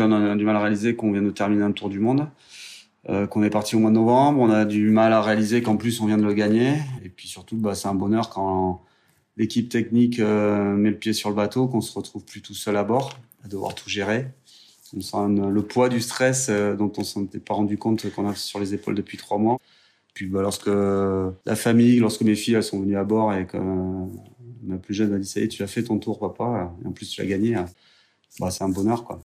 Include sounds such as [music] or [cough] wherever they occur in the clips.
On a du mal à réaliser qu'on vient de terminer un tour du monde, euh, qu'on est parti au mois de novembre. On a du mal à réaliser qu'en plus on vient de le gagner. Et puis surtout, bah, c'est un bonheur quand l'équipe technique euh, met le pied sur le bateau, qu'on se retrouve plus tout seul à bord, à devoir tout gérer. On sent le poids du stress euh, dont on s'en était pas rendu compte qu'on a sur les épaules depuis trois mois. Puis bah, lorsque la famille, lorsque mes filles elles sont venues à bord et que ma plus jeune m'a dit ça y est, tu as fait ton tour, papa, et en plus tu l'as gagné, bah, c'est un bonheur quoi.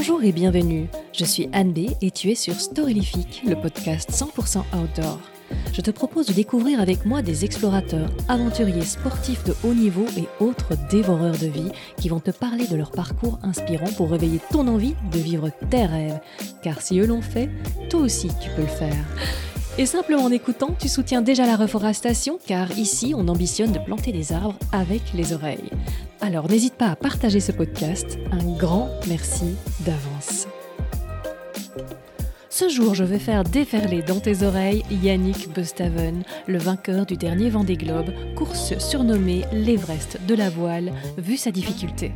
Bonjour et bienvenue, je suis Anne B et tu es sur Storylifique, le podcast 100% outdoor. Je te propose de découvrir avec moi des explorateurs, aventuriers, sportifs de haut niveau et autres dévoreurs de vie qui vont te parler de leur parcours inspirant pour réveiller ton envie de vivre tes rêves. Car si eux l'ont fait, toi aussi tu peux le faire. Et simplement en écoutant, tu soutiens déjà la reforestation car ici on ambitionne de planter des arbres avec les oreilles. Alors n'hésite pas à partager ce podcast. Un grand merci d'avance. Ce jour, je vais faire déferler dans tes oreilles Yannick Bustaven, le vainqueur du dernier Vendée Globe, course surnommée l'Everest de la voile, vu sa difficulté.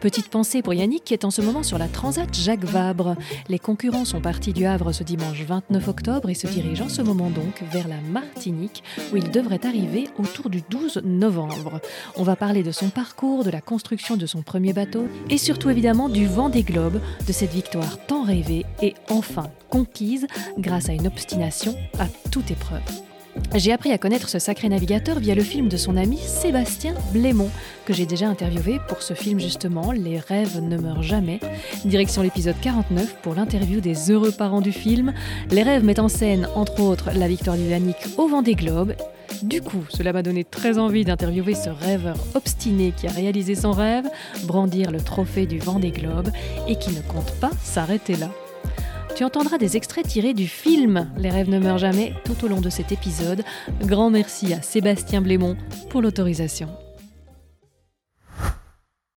Petite pensée pour Yannick qui est en ce moment sur la Transat Jacques Vabre. Les concurrents sont partis du Havre ce dimanche 29 octobre et se dirigent en ce moment donc vers la Martinique où ils devraient arriver autour du 12 novembre. On va parler de son parcours, de la construction de son premier bateau et surtout évidemment du vent des globes, de cette victoire tant rêvée et enfin conquise grâce à une obstination à toute épreuve. J'ai appris à connaître ce sacré navigateur via le film de son ami Sébastien Blémont, que j'ai déjà interviewé pour ce film justement, Les rêves ne meurent jamais. Direction l'épisode 49 pour l'interview des heureux parents du film. Les rêves mettent en scène, entre autres, la victoire du Yannick au vent des globes. Du coup, cela m'a donné très envie d'interviewer ce rêveur obstiné qui a réalisé son rêve, brandir le trophée du vent des globes et qui ne compte pas s'arrêter là. Tu entendras des extraits tirés du film Les rêves ne meurent jamais tout au long de cet épisode. Grand merci à Sébastien Blémont pour l'autorisation.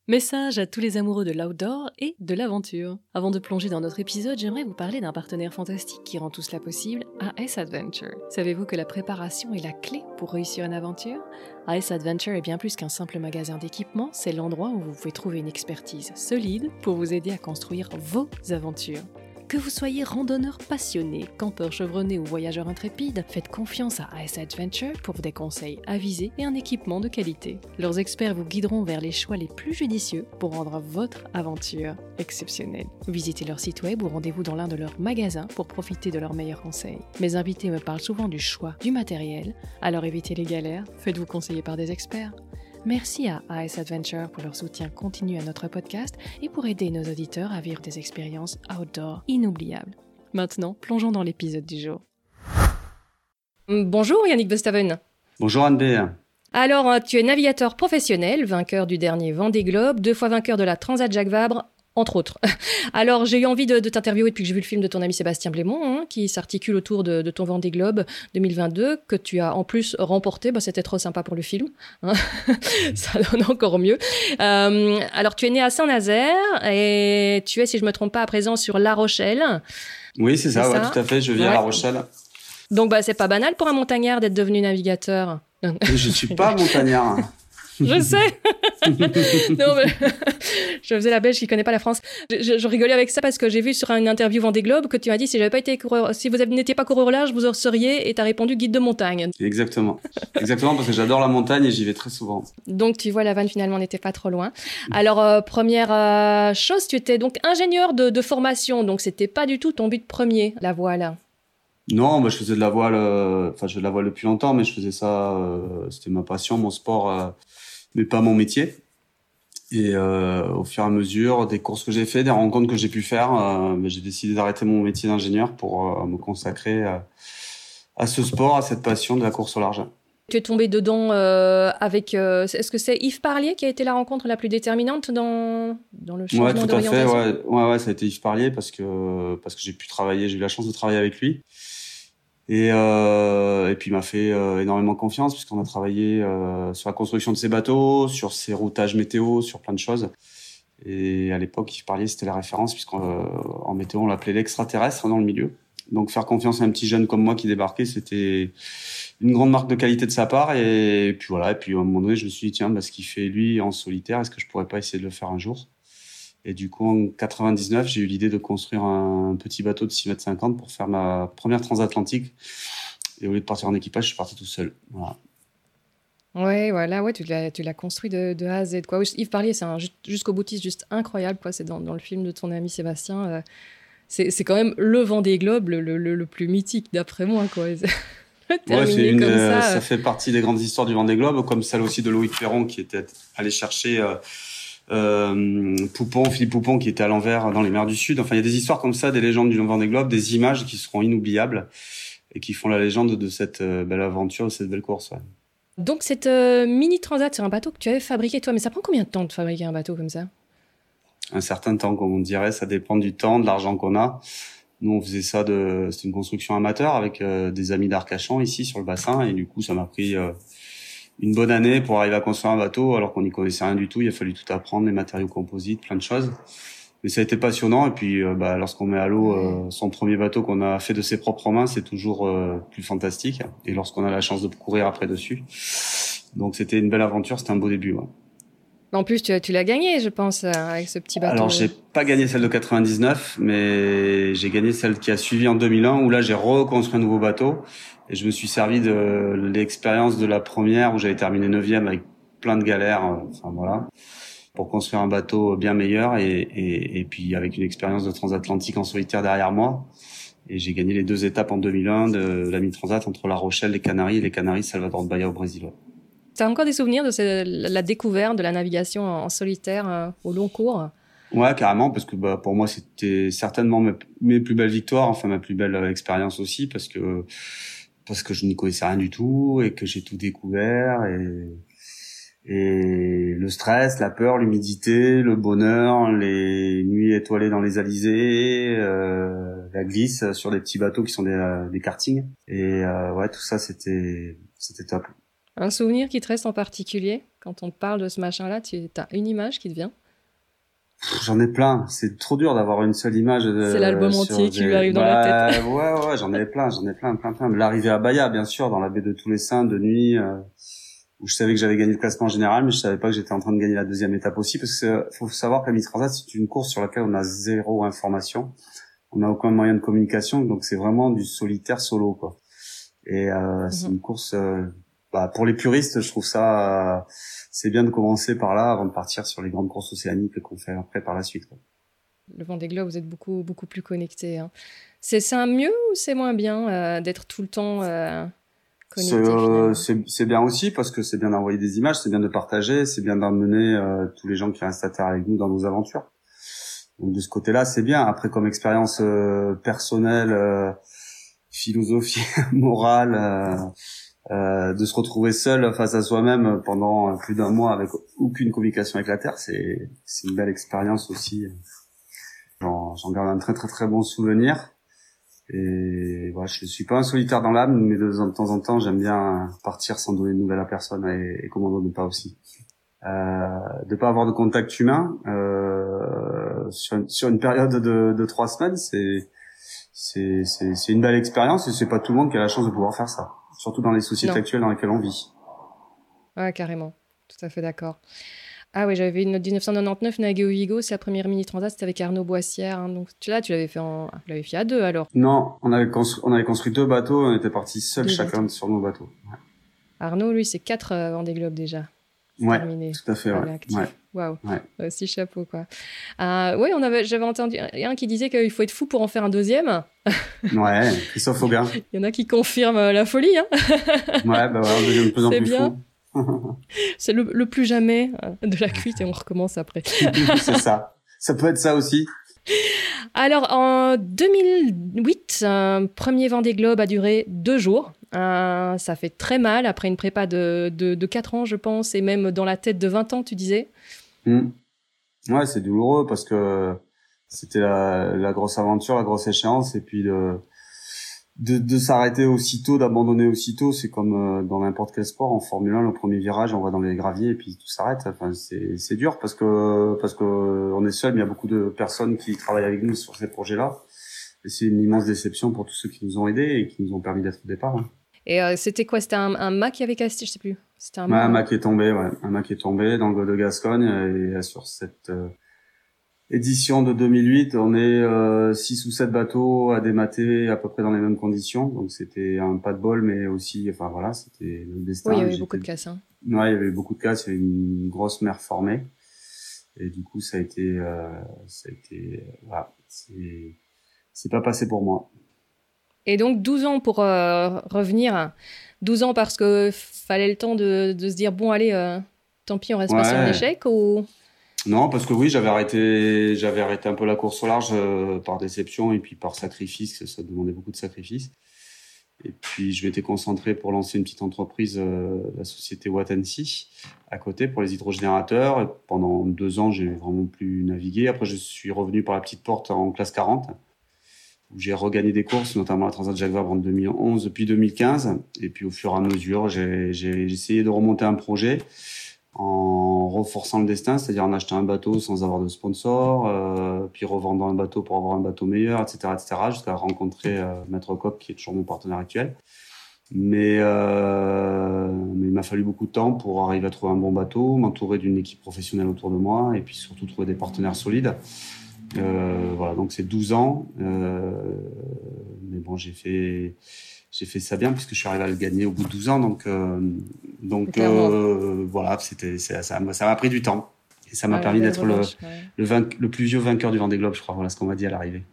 Message à tous les amoureux de l'outdoor et de l'aventure. Avant de plonger dans notre épisode, j'aimerais vous parler d'un partenaire fantastique qui rend tout cela possible, AS Adventure. Savez-vous que la préparation est la clé pour réussir une aventure? AS Adventure est bien plus qu'un simple magasin d'équipement, c'est l'endroit où vous pouvez trouver une expertise solide pour vous aider à construire vos aventures. Que vous soyez randonneur passionné, campeur chevronné ou voyageur intrépide, faites confiance à AS Adventure pour des conseils avisés et un équipement de qualité. Leurs experts vous guideront vers les choix les plus judicieux pour rendre votre aventure exceptionnelle. Visitez leur site web ou rendez-vous dans l'un de leurs magasins pour profiter de leurs meilleurs conseils. Mes invités me parlent souvent du choix du matériel, alors évitez les galères, faites-vous conseiller par des experts. Merci à AS Adventure pour leur soutien continu à notre podcast et pour aider nos auditeurs à vivre des expériences outdoor inoubliables. Maintenant, plongeons dans l'épisode du jour. Bonjour Yannick Bestaven. Bonjour Anne Alors, euh, tu es navigateur professionnel, vainqueur du dernier Vendée Globe, deux fois vainqueur de la Transat Jacques Vabre, entre autres. [laughs] Alors, j'ai eu envie de, t'interviewer depuis que j'ai vu le film de ton ami Sébastien Blémont, hein, qui s'articule autour de, ton Vendée Globe 2022, que tu as en plus remporté. Bah, C'était trop sympa pour le film. Hein. [laughs] Ça donne encore mieux. Euh, alors, tu es né à Saint-Nazaire et tu es, si je me trompe pas, à présent sur La Rochelle. Oui, c'est ça, tout à fait. Je viens à La Rochelle. Donc, bah, c'est pas banal pour un montagnard d'être devenu navigateur. Je suis pas [laughs] montagnard. Je [laughs] sais. [laughs] non, mais [laughs] je faisais la belge qui connaît pas la France. Je, rigolais avec ça parce que j'ai vu sur une interview Vendée Globe que tu as dit si j'avais pas été coureur, si vous n'étiez pas coureur large, vous en seriez et tu as répondu guide de montagne. Exactement. Exactement parce que j'adore la montagne et j'y vais très souvent. Donc tu vois, la vanne finalement n'était pas trop loin. Alors, euh, première euh, chose, tu étais donc ingénieur de, de formation, donc c'était pas du tout ton but premier, la voile. Non, moi je faisais de la voile, euh, enfin je fais de la voile depuis longtemps, mais je faisais ça, c'était ma passion, mon sport mais pas mon métier. Et euh, au fur et à mesure des courses que j'ai fait, des rencontres que j'ai pu faire, euh, ben, j'ai décidé d'arrêter mon métier d'ingénieur pour euh, me consacrer à ce sport, à cette passion de la course au large. Tu es tombé dedans avec. Est-ce que c'est Yves Parlier qui a été la rencontre la plus déterminante dans, dans le changement ouais, tout à fait. Ouais. ouais, ouais, ça a été Yves Parlier parce que parce que j'ai pu travailler, j'ai eu la chance de travailler avec lui. Et, euh, et puis il m'a fait euh, énormément confiance puisqu'on a travaillé euh, sur la construction de ses bateaux, sur ses routages météo, sur plein de choses. Et à l'époque, il parlait, c'était la référence puisqu'en météo, on l'appelait l'extraterrestre dans le milieu. Donc faire confiance à un petit jeune comme moi qui débarquait, c'était une grande marque de qualité de sa part. Et puis voilà. Et puis à un moment donné, je me suis dit tiens, bah, ce qu'il fait lui en solitaire, est-ce que je pourrais pas essayer de le faire un jour? Et du coup, en 99, j'ai eu l'idée de construire un petit bateau de 6 mètres 50 pour faire ma première transatlantique. Et au lieu de partir en équipage, je suis parti tout seul. Voilà. Ouais, voilà, ouais, tu l'as, tu l'as construit de, de, A à Z. Quoi. Yves Parlier, c'est un jusqu'au boutiste juste incroyable. Quoi. C'est dans, dans, le film de ton ami Sébastien. Euh, c'est, c'est quand même le vent des globes, le, le, le plus mythique d'après moi. Quoi. [laughs] ouais, c'est une, ça, ça, fait partie des grandes histoires du vent des globes, comme celle aussi de Loïc Ferron qui était allé chercher euh, euh, Poupon, Philippe Poupon qui était à l'envers dans les mers du Sud. Enfin, il y a des histoires comme ça, des légendes du vent des globes, des images qui seront inoubliables et qui font la légende de cette euh, belle aventure, de cette belle course. Ouais. Donc cette euh, mini transat sur un bateau que tu avais fabriqué toi, mais ça prend combien de temps de fabriquer un bateau comme ça? Un certain temps, comme on dirait, ça dépend du temps, de l'argent qu'on a. Nous, on faisait ça de, c'était une construction amateur avec euh, des amis d'Arcachon ici sur le bassin, et du coup, ça m'a pris une bonne année pour arriver à construire un bateau, alors qu'on n'y connaissait rien du tout. Il a fallu tout apprendre, les matériaux composites, plein de choses mais ça a été passionnant. Et puis, euh, bah, lorsqu'on met à l'eau euh, son premier bateau qu'on a fait de ses propres mains, c'est toujours euh, plus fantastique. Et lorsqu'on a la chance de courir après dessus, donc c'était une belle aventure, c'était un beau début. Ouais. En plus, tu, tu l'as gagné, je pense, avec ce petit bateau. Alors, j'ai pas gagné celle de 99, mais j'ai gagné celle qui a suivi en 2001, où là, j'ai reconstruit un nouveau bateau. Et je me suis servi de l'expérience de la première, où j'avais terminé neuvième avec plein de galères. Enfin, voilà pour construire un bateau bien meilleur et, et, et puis avec une expérience de transatlantique en solitaire derrière moi. Et j'ai gagné les deux étapes en 2001 de la mi-transat entre La Rochelle, les Canaries et les Canaries Salvador de Bahia au Brésil. Tu as encore des souvenirs de la découverte de la navigation en solitaire euh, au long cours? Ouais, carrément, parce que bah, pour moi, c'était certainement mes, plus belles victoires, enfin ma plus belle expérience aussi, parce que parce que je n'y connaissais rien du tout et que j'ai tout découvert et et le stress, la peur, l'humidité, le bonheur, les nuits étoilées dans les alizés, euh, la glisse sur des petits bateaux qui sont des, euh, des kartings. Et euh, ouais, tout ça, c'était c'était top. Un souvenir qui te reste en particulier? Quand on te parle de ce machin-là, tu as une image qui te vient? J'en ai plein. C'est trop dur d'avoir une seule image. C'est l'album entier qui lui arrive dans la tête. ouais, ouais, j'en ai plein, j'en ai plein, plein, plein. L'arrivée à Bahia, bien sûr, dans la baie de tous les saints de nuit. Euh où je savais que j'avais gagné le classement général, mais je savais pas que j'étais en train de gagner la deuxième étape aussi, parce que faut savoir que la Transat, c'est une course sur laquelle on a zéro information, on n'a aucun moyen de communication, donc c'est vraiment du solitaire solo, quoi. Et euh, c'est mhm. une course, euh, bah, pour les puristes, je trouve ça, euh, c'est bien de commencer par là avant de partir sur les grandes courses océaniques qu'on fait après par la suite. Quoi. Le Vendée Globe, vous êtes beaucoup beaucoup plus connecté. Hein. C'est un mieux ou c'est moins bien euh, d'être tout le temps euh, c'est bien aussi parce que c'est bien d'envoyer des images, c'est bien de partager, c'est bien d'emmener euh, tous les gens qui restent à terre avec nous dans nos aventures. Donc de ce côté-là, c'est bien. Après, comme expérience euh, personnelle, euh, philosophie, [laughs] morale, de se retrouver seul face à soi-même pendant plus d'un mois avec aucune communication avec la terre, c'est c'est une belle expérience aussi. J'en garde un très très très bon souvenir. Et voilà, je ne suis pas un solitaire dans l'âme, mais de, temps en temps, j'aime bien partir sans donner de nouvelles à personne et, et comment ne pas aussi. Euh, de pas avoir de contact humain euh, sur, sur, une, période de, de trois semaines, c'est c'est une belle expérience et c'est pas tout le monde qui a la chance de pouvoir faire ça, surtout dans les sociétés actuelles dans lesquelles on vit. Ouais, carrément, tout à fait d'accord. Ah oui, j'avais une note 1999, Nageo Vigo, c'est la première mini transat, c'était avec Arnaud Boissière. Hein, donc tu là, tu l'avais fait en, tu fait à deux alors. Non, on avait construit, on avait construit deux bateaux, on était partis seuls chacun sur nos bateaux. Arnaud, lui, c'est quatre euh, Vendée Globe déjà. Ouais, tout à fait. Ouais. Waouh, ouais. aussi chapeau quoi. Euh, oui, on avait, j'avais entendu un qui disait qu'il faut être fou pour en faire un deuxième. ouais, Christophe Auguin. [laughs] Il y en a qui confirment euh, la folie. Hein. [laughs] ouais, bah ouais, on devient de plus en plus bien. fou. [laughs] c'est le, plus jamais euh, de la cuite et on recommence après. c'est ça. Ça peut être ça aussi. Alors, en 2008, un premier Vendée Globe a duré deux jours. Euh, ça fait très mal après une prépa de, de, 4 ans, je pense, et même dans la tête de 20 ans, tu disais. Hmm. Ouais, c'est douloureux parce que c'était la, grosse aventure, la grosse échéance, et puis de, s'arrêter aussitôt, d'abandonner aussitôt, c'est comme euh, dans n'importe quel sport. En Formule 1, le premier virage, on va dans les graviers et puis tout s'arrête. Enfin, c'est, dur parce que parce que on est seul, mais il y a beaucoup de personnes qui travaillent avec nous sur ces projets-là. c'est une immense déception pour tous ceux qui nous ont aidés et qui nous ont permis d'être au départ. Et c'était quoi? C'était un, un mât qui avait cassé, je sais plus. C'était un, mât, un qui est tombé, ouais. Un mât qui est tombé dans le golfe de Gascogne et sur cette édition de 2008, on est 6 ou 7 bateaux à démater à peu près dans les mêmes conditions. Donc c'était un pas de bol, mais aussi, enfin voilà, c'était le destin. Oui, il y avait beaucoup de casses. Hein. Ouais, il y avait beaucoup de casses, il y avait une grosse mer formée. Et du coup, ça a été, euh, ça a été, voilà, c'est, c'est pas passé pour moi. Et donc 12 ans pour euh, revenir, 12 ans parce que fallait le temps de, de se dire bon allez, euh, tant pis on reste pas sur l'échec ou? Non, parce que oui, j'avais arrêté, j'avais arrêté un peu la course au large euh, par déception et puis par sacrifice, ça demandait beaucoup de sacrifices. Et puis je m'étais concentré pour lancer une petite entreprise, la société Watansi, à côté pour les hydrogénérateurs. Et pendant deux ans, j'ai vraiment plus navigué. Après, je suis revenu par la petite porte en classe 40, j'ai regagné des courses, notamment la Transat Jacques Vabre en 2011, puis 2015. Et puis au fur et à mesure, j'ai essayé de remonter un projet en renforçant le destin, c'est-à-dire en achetant un bateau sans avoir de sponsor, euh, puis revendant un bateau pour avoir un bateau meilleur, etc., etc., jusqu'à rencontrer euh, Maître Coq, qui est toujours mon partenaire actuel. Euh, mais il m'a fallu beaucoup de temps pour arriver à trouver un bon bateau, m'entourer d'une équipe professionnelle autour de moi, et puis surtout trouver des partenaires solides. Euh, voilà, donc c'est 12 ans. Euh, mais bon, j'ai fait j'ai fait ça bien puisque je suis arrivé à le gagner au bout de 12 ans. Donc, euh, donc euh, voilà, c'était, ça, ça m'a pris du temps. Et ça m'a permis d'être le, le, le, plus vieux vainqueur du Vendée Globe, je crois. Voilà ce qu'on m'a dit à l'arrivée.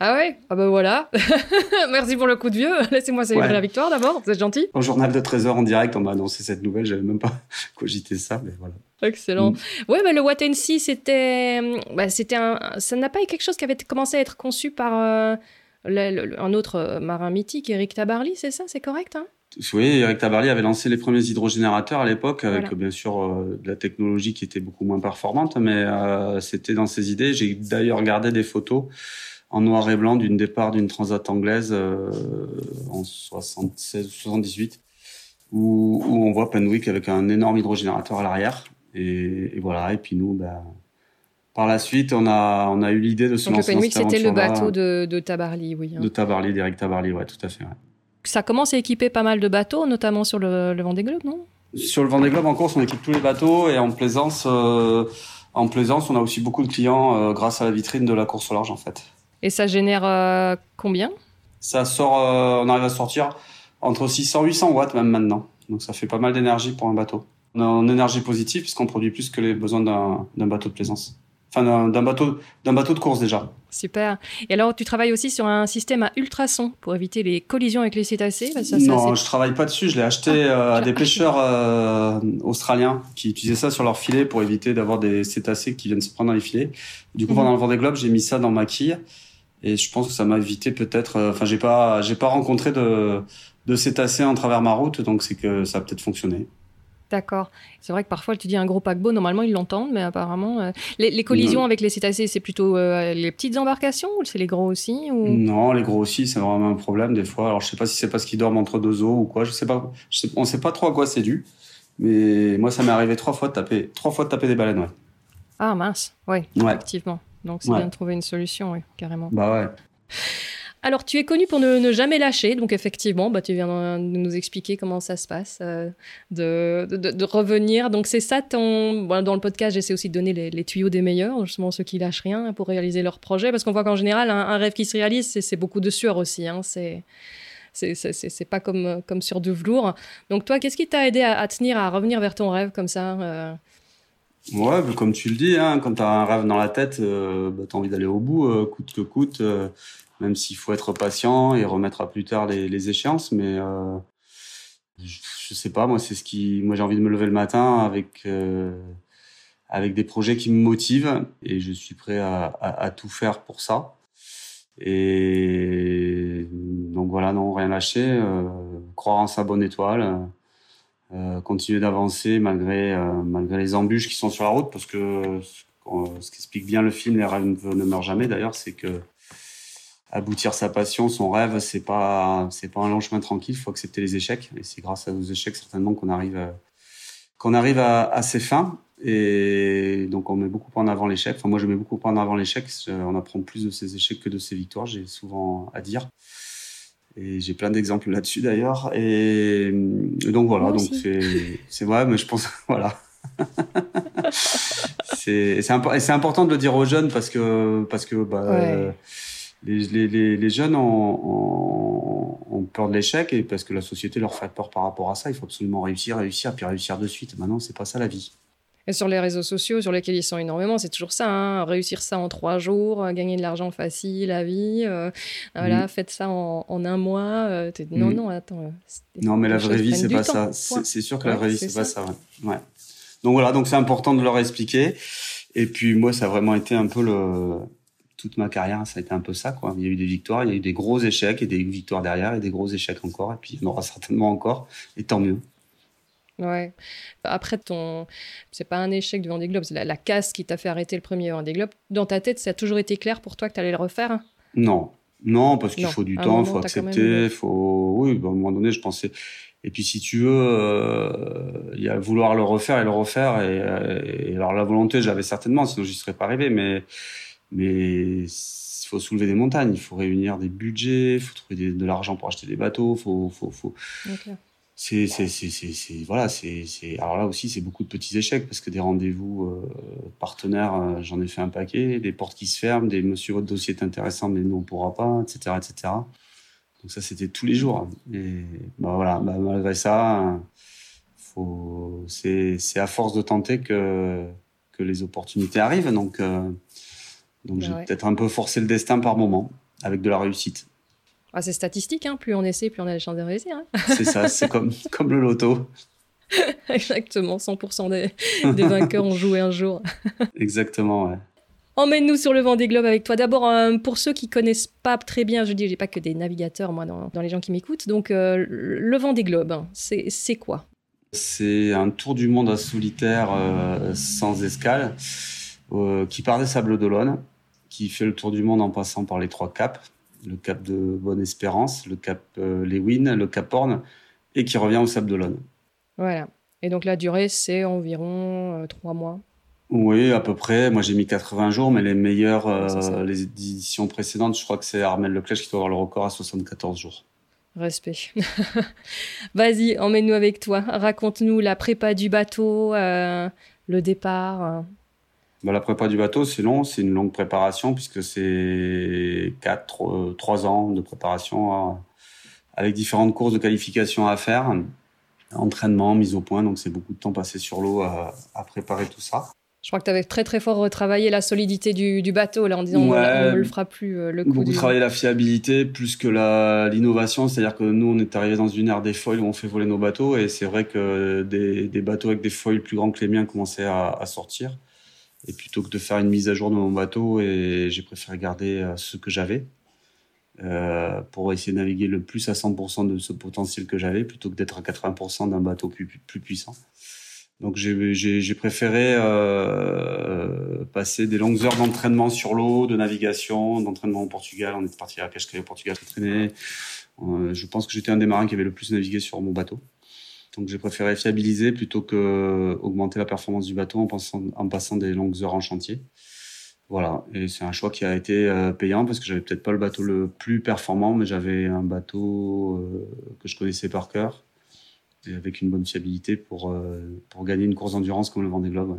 Ah ouais? Ah ben voilà. [laughs] Merci pour le coup de vieux. [laughs] Laissez-moi célébrer la victoire d'abord. Vous êtes gentil. Au journal de 13h en direct, on m'a annoncé cette nouvelle. J'avais même pas [laughs] cogité ça, mais voilà. Excellent. Mm. Ouais, bah, le What c'était, bah, c'était un, ça n'a pas été quelque chose qui avait commencé à être conçu par euh, un autre euh, marin mythique, Eric Tabarly, c'est ça, c'est correct hein? Oui, Eric Tabarly avait lancé les premiers hydrogénérateurs à l'époque, avec bien sûr euh, de la technologie qui était beaucoup moins performante, mais euh, c'était dans ses idées. J'ai d'ailleurs regardé des photos en noir et blanc d'une départ d'une transat anglaise en 76 78, où, où on voit Penwick avec un énorme hydrogénérateur à l'arrière. Et, voilà, et puis nous, ben, par la suite, on a, on a eu l'idée de se Donc lancer le Penwick, c'était le bateau de, de Tabarly, oui. Hein. De Tabarly, d'Eric Tabarly, ouais, tout à fait. Ça commence à équiper pas mal de bateaux, notamment sur le, le Vendée Globe, non? Sur le Vendée Globe, en course, on équipe tous les bateaux et en plaisance, euh, en plaisance, on a aussi beaucoup de clients euh, grâce à la vitrine de la course au large, en fait. Et ça génère euh, combien? Ça sort, on arrive à sortir entre 600 et 800 watts même maintenant. Donc ça fait pas mal d'énergie pour un bateau. On est en énergie positive puisqu'on produit plus que les besoins d'un bateau de plaisance enfin d'un bateau d'un bateau de course déjà. Super. Et alors tu travailles aussi sur un système à ultrasons pour éviter les collisions avec les cétacés? Non, je travaille pas dessus. Je l'ai acheté ah, euh, à des pêcheurs euh, australiens qui utilisaient ça sur leur filet pour éviter d'avoir des cétacés qui viennent se prendre dans les filets. Du coup, pendant mhm. le Vendée Globe, j'ai mis ça dans ma quille et je pense que ça m'a évité peut-être. Euh, enfin, j'ai pas j'ai pas rencontré de de cétacés en travers ma route, donc c'est que ça a peut-être fonctionné. D'accord. C'est vrai que parfois, tu dis un gros paquebot, normalement, ils l'entendent, mais apparemment. Euh, les, collisions avec les cétacés, c'est plutôt euh, les petites embarcations ou c'est les gros aussi ou... Non, les gros aussi, c'est vraiment un problème des fois. Alors, je sais pas si c'est parce qu'ils dorment entre deux eaux ou quoi. Je sais pas. Je sais, on sait pas trop à quoi c'est dû. Mais moi, ça m'est arrivé trois fois de taper, trois fois de taper des baleines, ouais. Ah mince, oui, ouais. effectivement. Donc, c'est bien de trouver une solution, oui, carrément. Bah ouais. Alors, tu es connu pour ne, jamais lâcher, donc effectivement, bah, tu viens de nous expliquer comment ça se passe, euh, de, revenir. Donc, c'est ça ton. dans le podcast, j'essaie aussi de donner les, tuyaux des meilleurs, justement ceux qui lâchent rien pour réaliser leur projet, parce qu'on voit qu'en général, un, rêve qui se réalise, c'est beaucoup de sueur aussi. Hein, c'est c'est pas comme, comme sur du velours. Donc, toi, qu'est-ce qui t'a aidé à, tenir, à revenir vers ton rêve comme ça euh? Ouais, comme tu le dis, hein, quand tu as un rêve dans la tête, euh, bah, tu as envie d'aller au bout, coûte que coûte même s'il faut être patient et remettre à plus tard les, échéances. Mais euh, je, sais pas, moi, c'est ce qui, moi, j'ai envie de me lever le matin avec euh, avec des projets qui me motivent et je suis prêt à, à, tout faire pour ça. Et donc voilà, non, rien lâcher, euh, croire en sa bonne étoile. Euh, continuer d'avancer malgré euh, malgré les embûches qui sont sur la route parce que ce qu'explique bien le film les rêves ne meurent jamais d'ailleurs c'est que aboutir sa passion, son rêve, c'est pas c'est pas un long chemin tranquille. Il faut accepter les échecs et c'est grâce à nos échecs certainement qu'on arrive qu'on arrive à, à, ses fins. Et donc, on met beaucoup en avant l'échec. Enfin, moi, je mets beaucoup en avant l'échec. On apprend plus de ses échecs que de ses victoires, j'ai souvent à dire. Et j'ai plein d'exemples là-dessus d'ailleurs. Et, donc voilà, donc c'est vrai, mais je pense [laughs] voilà. c'est c'est important de le dire aux jeunes parce que parce que bah, les, les, les, jeunes ont, ont, peur de l'échec et parce que la société leur fait peur par rapport à ça. Il faut absolument réussir, réussir, puis réussir de suite. Maintenant, c'est pas ça la vie. Et sur les réseaux sociaux, sur lesquels ils sont énormément, c'est toujours ça, hein. réussir ça en trois jours, euh, gagner de l'argent facile, la vie, euh, voilà, mm. faites ça en, en un mois. Euh, non, mm. non, attends. Non, mais la vraie vie, c'est pas ça. C'est sûr que la vraie vie, c'est pas ça. Ouais. Donc voilà, donc c'est important de leur expliquer. Et puis moi, ça a vraiment été un peu le toute ma carrière, ça a été un peu ça. Quoi. Il y a eu des victoires, il y a eu des gros échecs et des victoires derrière et des gros échecs encore. Et puis il y en aura certainement encore. Et tant mieux. Ouais. Après, ton, c'est pas un échec du Vendée Globe, c'est la, casse qui t'a fait arrêter le premier Vendée Globe. Dans ta tête, ça a toujours été clair pour toi que tu allais le refaire? Non, non, parce qu'il faut du temps, il faut accepter, faut. Oui, bah, à un moment donné, je pensais. Et puis, si tu veux, euh, il y a vouloir le refaire et le refaire. Et, alors, la volonté, j'avais certainement, sinon j'y serais pas arrivé. Mais, mais il faut soulever des montagnes, il faut réunir des budgets, il faut trouver de l'argent pour acheter des bateaux, faut, faut, faut c'est c'est c'est voilà c'est c'est alors là aussi c'est beaucoup de petits échecs parce que des rendez-vous euh, partenaires euh, j'en ai fait un paquet des portes qui se ferment des monsieur votre dossier est intéressant mais nous on pourra pas etc etc donc ça c'était tous les jours et bah voilà bah, malgré ça faut c'est c'est à force de tenter que que les opportunités arrivent. Donc euh, donc bah j'ai peut-être un peu forcé le destin par moment avec de la réussite ah, c'est statistique, hein. plus on essaie, plus on a les chances de réussir. Hein. [laughs] c'est ça, c'est comme, [laughs] comme le loto. Exactement, 100% des, des vainqueurs ont joué un jour. [laughs] Exactement, ouais. Emmène-nous sur le vent des globes avec toi. D'abord, euh, pour ceux qui connaissent pas très bien, je dis, j'ai pas que des navigateurs, moi, dans, dans les gens qui m'écoutent. Donc, euh, le vent des globes, c'est quoi? C'est un tour du monde à solitaire euh, sans escale qui part des Sables d'Olonne, qui fait le tour du monde en passant par les trois caps le cap de Bonne-Espérance, le cap euh, Lewin, le cap Horn, et qui revient au Sable d'Olonne. Voilà. Et donc la durée, c'est environ euh, trois mois Oui, à peu près. Moi, j'ai mis 80 jours, mais les meilleures, euh, les éditions précédentes, je crois que c'est Armel Leclerc qui doit avoir le record à 74 jours. Respect. [laughs] Vas-y, emmène-nous avec toi. Raconte-nous la prépa du bateau, le départ. Bah, la prépa du bateau, c'est long, c'est une longue préparation puisque c'est 4, 3 euh, ans de préparation avec différentes courses de qualification à faire, entraînement, mise au point, donc c'est beaucoup de temps passé sur l'eau à, préparer tout ça. Je crois que tu avais très très fort retravaillé la solidité du, bateau là en disant on ne le fera plus euh, le coup. Beaucoup travaillé la fiabilité plus que l'innovation, c'est-à-dire que nous on est arrivé dans une ère des foils où on fait voler nos bateaux et c'est vrai que des, bateaux avec des foils plus grands que les miens commençaient à sortir. Et plutôt que de faire une mise à jour de mon bateau, et j'ai préféré garder euh, ce que j'avais euh, pour essayer de naviguer le plus à 100% de ce potentiel que j'avais, plutôt que d'être à 80% d'un bateau plus, plus puissant. Donc j'ai préféré euh, passer des longues heures d'entraînement sur l'eau, de navigation, d'entraînement au Portugal. On est parti à Cascais au Portugal s'entraîner. Euh, je pense que j'étais un des marins qui avait le plus navigué sur mon bateau. Donc j'ai préféré fiabiliser plutôt que augmenter la performance du bateau en, passant, en passant des longues heures en chantier. Voilà, et c'est un choix qui a été euh, payant parce que j'avais peut-être pas le bateau le plus performant, mais j'avais un bateau euh, que je connaissais par cœur et avec une bonne fiabilité pour, euh, pour gagner une course d'endurance comme le Vendée Globe.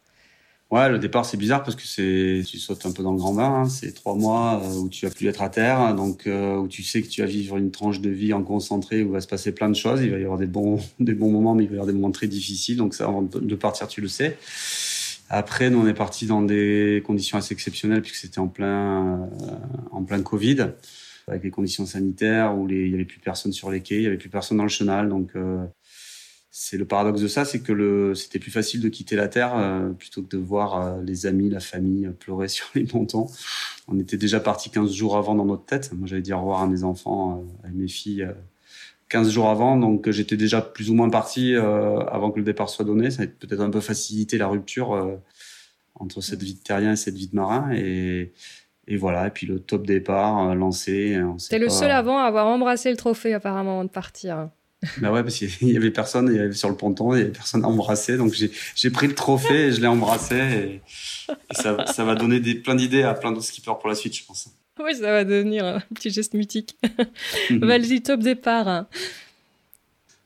Ouais, le départ c'est bizarre parce que c'est tu sautes un peu dans le grand bain. Hein. C'est trois mois euh, où tu vas plus être à terre, donc euh, où tu sais que tu vas vivre une tranche de vie en concentré où va se passer plein de choses. Il va y avoir des bons [laughs] des bons moments, mais il va y avoir des moments très difficiles. Donc ça, avant de partir, tu le sais. Après, nous, on est parti dans des conditions assez exceptionnelles puisque c'était en plein, en plein Covid, avec les conditions sanitaires où il y avait plus personne sur les quais, il y avait plus personne dans le chenal. Donc, c'est le paradoxe de ça, c'est que le, c'était plus facile de quitter la terre euh, plutôt que de voir euh, les amis, la famille euh, pleurer [laughs] sur les montants. On était déjà parti 15 jours avant dans notre tête. Moi, j'allais dire au revoir à mes enfants, à mes filles, 15 jours avant. Donc, j'étais déjà plus ou moins parti avant que le départ soit donné. Ça a peut-être un peu facilité la rupture entre cette vie de terrien et cette vie de marin. Et, et voilà. Et puis le top départ lancé. T'es le seul avant à avoir embrassé le trophée apparemment avant de partir. Bah ouais, parce qu'il y avait personne, il y avait sur le ponton, il y avait personne à embrasser. Donc j'ai pris le trophée et je l'ai embrassé. Et, ça, ça, va donner des, plein d'idées à plein d'autres skippers pour la suite, je pense. Oui, ça va devenir un petit geste mythique. Vas-y, top départ.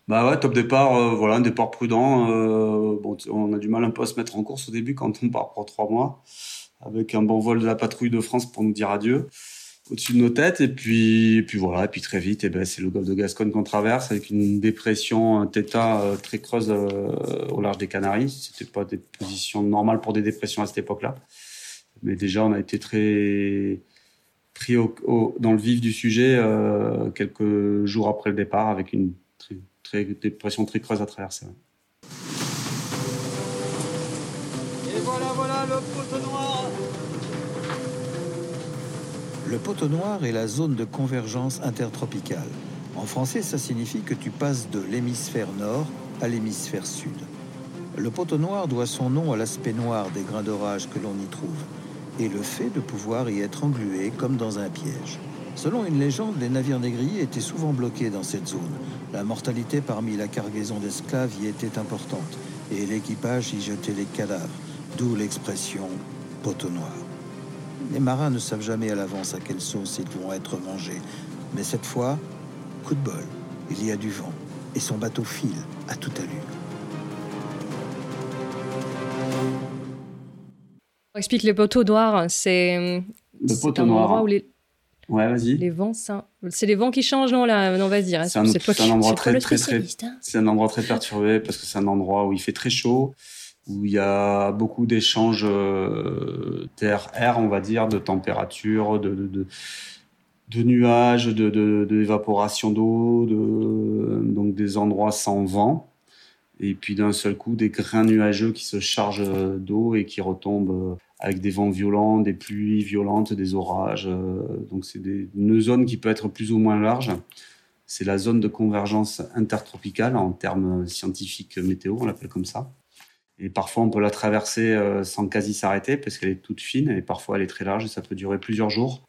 Bah ouais, top départ, euh, voilà, un départ prudent. Euh, bon, on a du mal un peu à se mettre en course au début quand on part pour trois mois, avec un bon vol de la patrouille de France pour nous dire adieu au-dessus de nos têtes. Et puis, puis voilà, et puis très vite, et eh ben, c'est le golfe de Gascogne qu'on traverse avec une dépression un θ euh, très creuse euh, au large des Canaries. C'était pas des positions normales pour des dépressions à cette époque-là. Mais déjà, on a été très pris dans le vif du sujet euh, quelques jours après le départ avec une dépression très creuse à traverser. Et voilà, voilà le poteau noir le poteau noir est la zone de convergence intertropicale. En français, ça signifie que tu passes de l'hémisphère nord à l'hémisphère sud. Le poteau noir doit son nom à l'aspect noir des grains d'orage que l'on y trouve et le fait de pouvoir y être englué comme dans un piège. Selon une légende, les navires négriers étaient souvent bloqués dans cette zone. La mortalité parmi la cargaison d'esclaves y était importante et l'équipage y jetait les cadavres, d'où l'expression poteau noir. Les marins ne savent jamais à l'avance à quelle sauce ils vont être mangés. Mais cette fois, coup de bol, il y a du vent et son bateau file à toute allure. On explique les poteaux noirs, c'est le poteau noir. Où les... Ouais, vas-y. Les vents, c'est les vents qui changent, non là, non vas-y. C'est un, endroit très, très, très, hein. c'est un endroit très perturbé parce que c'est un endroit où il fait très chaud où il y a beaucoup d'échanges euh, terre-air, on va dire, de température, de, de, de, nuages, d'évaporation d'eau, de, donc des endroits sans vent. Et puis d'un seul coup, des grains nuageux qui se chargent d'eau et qui retombent avec des vents violents, des pluies violentes, des orages. Donc c'est une zone qui peut être plus ou moins large. C'est la zone de convergence intertropicale en termes scientifiques météo, on l'appelle comme ça. Et parfois, on peut la traverser euh, sans quasi s'arrêter parce qu'elle est toute fine et parfois elle est très large et ça peut durer plusieurs jours.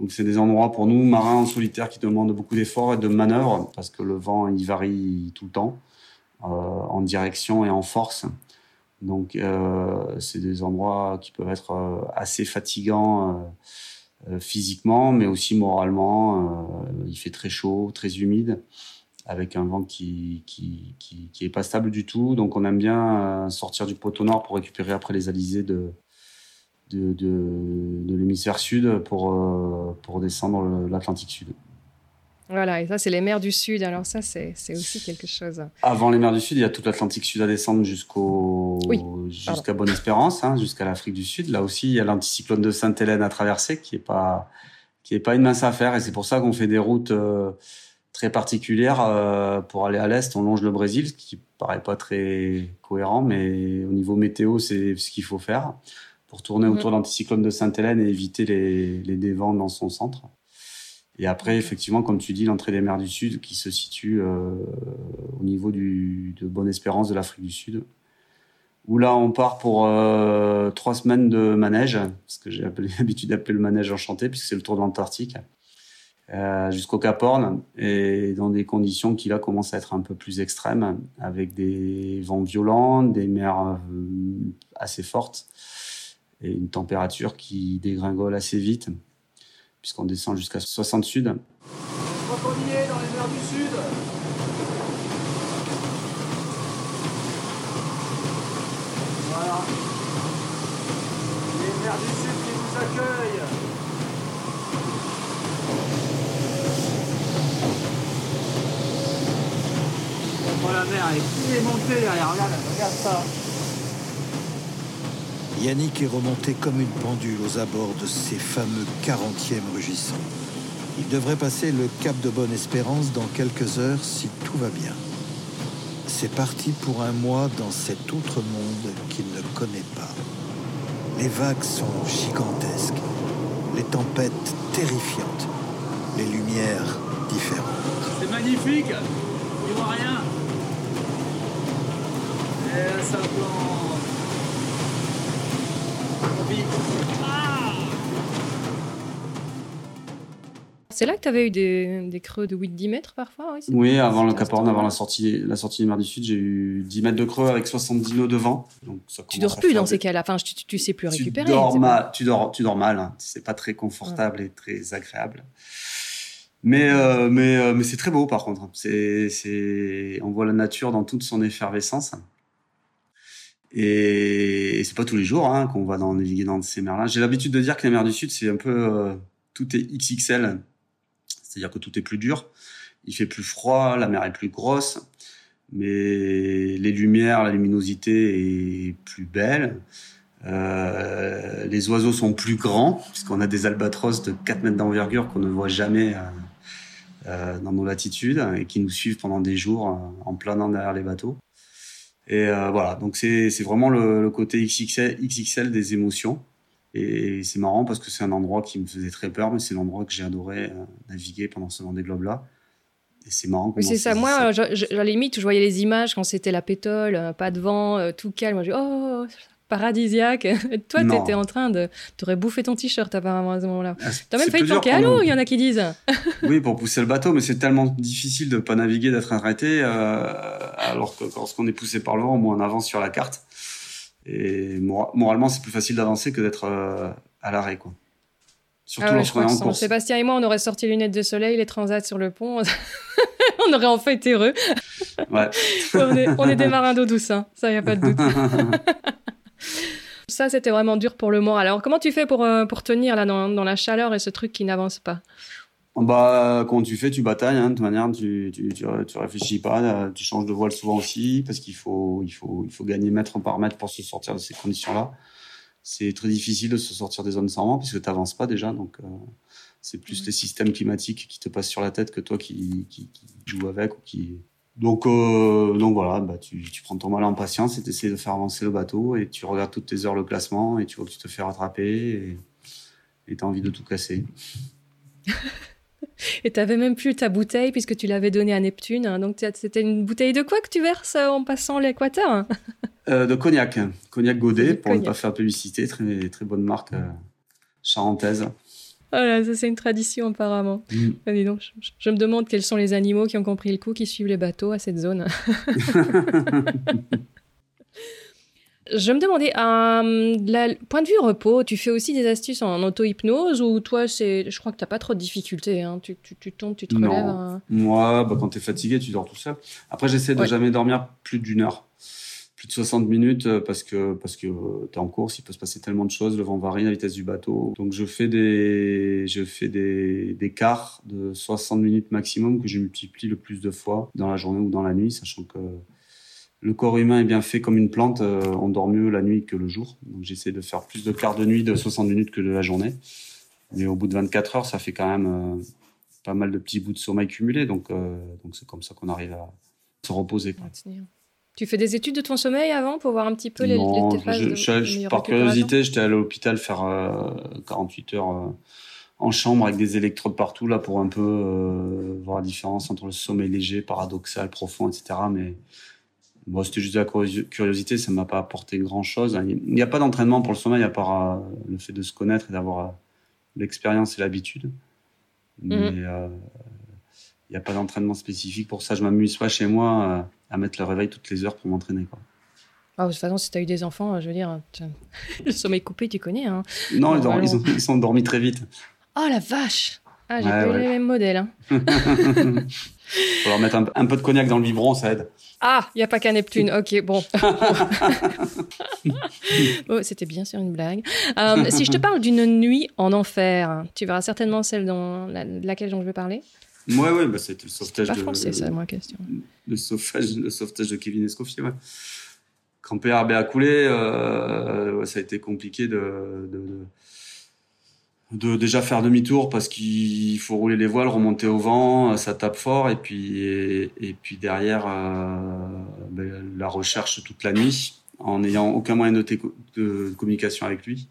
Donc, c'est des endroits pour nous, marins en solitaire, qui demandent beaucoup d'efforts et de manœuvres parce que le vent, il varie tout le temps euh, en direction et en force. Donc, euh, c'est des endroits qui peuvent être euh, assez fatigants euh, physiquement, mais aussi moralement. il fait très chaud, très humide avec un vent qui, qui, qui, qui, est pas stable du tout. Donc on aime bien euh, sortir du poteau nord pour récupérer après les alizés de, de, de, de l'hémisphère sud pour, euh, pour descendre l'Atlantique sud. Voilà, et ça, c'est les mers du Sud. Alors, ça, c'est aussi quelque chose. Avant les mers du Sud, il y a toute l'Atlantique Sud à descendre jusqu'au jusqu'à Bonne-Espérance, hein, jusqu'à l'Afrique du Sud. Là aussi, il y a l'anticyclone de Sainte-Hélène à traverser, qui est pas qui est pas une mince affaire. Et c'est pour ça qu'on fait des routes. Euh, très particulière euh, pour aller à l'est. On longe le Brésil, ce qui paraît pas très cohérent, mais au niveau météo, c'est ce qu'il faut faire pour tourner autour de l'anticyclone de Sainte-Hélène et éviter les, les dévents dans son centre. Et après, effectivement, comme tu dis, l'entrée des mers du Sud qui se situe euh, au niveau du, de Bonne-Espérance de l'Afrique du Sud, où là, on part pour euh, trois semaines de manège, ce que j'ai [laughs] l'habitude d'appeler le manège enchanté, puisque c'est le tour de l'Antarctique. Euh, jusqu'au Cap Horn et dans des conditions qui là commencent à être un peu plus extrêmes avec des vents violents, des mers euh, assez fortes et une température qui dégringole assez vite puisqu'on descend jusqu'à 60 sud. sud. Voilà. Les mers du sud qui vous accueillent. La mer, elle est montée derrière, regarde, regarde ça. Yannick est remonté comme une pendule aux abords de ces fameux 40e rugissants. Il devrait passer le cap de Bonne-Espérance dans quelques heures si tout va bien. C'est parti pour un mois dans cet autre monde qu'il ne connaît pas. Les vagues sont gigantesques, les tempêtes terrifiantes, les lumières différentes. C'est magnifique Il voit rien C'est là que tu avais eu des, des creux de 8-10 mètres parfois Oui, oui avant le Cap Horn, avant la sortie, la sortie des mers du Sud, j'ai eu 10 mètres de creux avec 70 nœuds de vent. Donc ça tu dors plus dans ces cas-là, enfin, tu, tu, sais plus récupérer. Tu dors, mal, tu dors, tu dors mal, hein. c'est pas très confortable et très agréable. Mais, euh, mais, euh, mais c'est très beau par contre. C'est, on voit la nature dans toute son effervescence. Et, et c'est pas tous les jours hein, qu'on va dans, naviguer dans ces mers-là. J'ai l'habitude de dire que les mers du Sud, c'est un peu euh, tout est XXL c'est-à-dire que tout est plus dur, il fait plus froid, la mer est plus grosse, mais les lumières, la luminosité est plus belle. Euh, les oiseaux sont plus grands, puisqu'on a des albatros de 4 mètres d'envergure qu'on ne voit jamais euh, euh, dans nos latitudes et qui nous suivent pendant des jours en planant derrière les bateaux. Et voilà, donc c'est vraiment le, le, côté XXL, XXL des émotions. Et c'est marrant parce que c'est un endroit qui me faisait très peur, mais c'est l'endroit que j'ai adoré euh, naviguer pendant ce Vendée Globe-là. Et c'est marrant. C'est ça. Moi, à la limite, je voyais les images quand c'était la pétole, euh, pas de vent, euh, tout calme. Moi, je dis, oh, paradisiaque. [laughs] Toi, tu étais en train de. Tu aurais bouffé ton t-shirt apparemment à ce moment-là. Ah, tu as même failli tanker à l'eau, il y en a qui disent. [laughs] oui, pour pousser le bateau, mais c'est tellement difficile de ne pas naviguer, d'être arrêté, alors que lorsqu'on est poussé par le vent, au moins on avance sur la carte. Et moralement, c'est plus facile d'avancer que d'être euh, à l'arrêt, quoi. Surtout ah lorsqu'on est en course. Sébastien et moi, on aurait sorti les lunettes de soleil, les transats sur le pont. [laughs] on aurait en fait été heureux. Ouais. on, est, on, est, des marins d'eau douce, hein. ça, il n'y a pas de doute. Ça, c'était vraiment dur pour le moral. Alors, comment tu fais pour, euh, pour tenir là, dans, dans la chaleur et ce truc qui n'avance pas? Bah, quand tu fais, tu batailles. Hein, de toute manière, tu, tu, tu, tu, réfléchis pas. Tu changes de voile souvent aussi parce qu'il faut, il faut, il faut gagner mètre par mètre pour se sortir de ces conditions-là. C'est très difficile de se sortir des zones sans vent puisque tu n'avances pas déjà. Donc, euh, c'est plus mmh. les systèmes climatiques qui te passent sur la tête que toi qui, qui, qui joues avec ou qui. Donc, euh, donc voilà, bah, tu, tu prends ton mal en patience et tu essaies de faire avancer le bateau et tu regardes toutes tes heures le classement et tu vois que tu te fais rattraper et tu as envie de tout casser. [laughs] Et tu n'avais même plus ta bouteille puisque tu l'avais donnée à Neptune. Hein. Donc c'était une bouteille de quoi que tu verses en passant l'équateur [laughs] euh, De cognac. Cognac Godet, pour ne pas faire publicité. Très, très bonne marque euh, charentaise. Voilà, ça c'est une tradition apparemment. Mm. donc, je, me demande quels sont les animaux qui ont compris le coup, qui suivent les bateaux à cette zone. [laughs] Je me demandais, euh, point de vue repos, tu fais aussi des astuces en auto-hypnose ou toi, c'est, je crois que tu n'as pas trop de difficultés. Hein. Tu, tu, tu, tombes, tu te relèves. Hein. Moi, bah, quand tu es fatigué, tu dors tout seul. Après, j'essaie de jamais dormir plus d'une heure, de 60 minutes euh, parce que, parce que euh, tu es en course, il peut se passer tellement de choses, le vent varie, la vitesse du bateau. Donc, je fais des, je fais des, des quarts de 60 minutes maximum que je multiplie le plus de fois dans la journée ou dans la nuit, sachant que le corps humain est bien fait comme une plante, euh, on dort mieux la nuit que le jour. Donc j'essaie de faire plus de quarts de nuit de 60 minutes que de la journée. Mais au bout de 24 heures, ça fait quand même pas mal de petits bouts de sommeil cumulés. Donc donc c'est comme ça qu'on arrive à se reposer. Tu fais des études de ton sommeil avant pour voir un petit peu les, non, je, Par curiosité, j'étais allé à l'hôpital faire 48 heures en chambre avec des électrodes partout là pour un peu voir la différence entre le sommeil léger, paradoxal, profond, etc. Mais Bon, c'était juste de la curiosité, ça m'a pas apporté grand chose. Il n'y a pas d'entraînement pour le sommeil à part euh, le fait de se connaître et d'avoir euh, l'expérience et l'habitude. Mais mhm. euh, il n'y a pas d'entraînement spécifique pour ça. Je m'amuse pas chez moi à mettre le réveil toutes les heures pour m'entraîner. Ah, de toute façon, si tu as eu des enfants, je veux dire, [laughs] le sommeil coupé, tu connais. Hein. Non, ils, ils, sont dormis très vite. Oh la vache Ah, j'ai pas eu les mêmes modèles. Hein. [laughs] Faut leur mettre un, peu de cognac dans le biberon, ça aide. Ah, il n'y a pas qu'à Neptune. [laughs] Ok, bon. oh, C'était bien sûr une blague. Euh, si je te parle d'une nuit en enfer, tu verras certainement celle dans laquelle je veux parler. Oui, ouais, bah, c'était le sauvetage pas de. français, ça, ma question. Le sauvetage, le sauvetage de Kevin Escoffier, ouais. quand PRB a coulé, ça a été compliqué de, de, déjà faire demi-tour parce qu'il faut rouler les voiles, remonter au vent, ça tape fort et puis et, puis derrière ben, la recherche toute la nuit en n'ayant aucun moyen de, de, communication avec lui,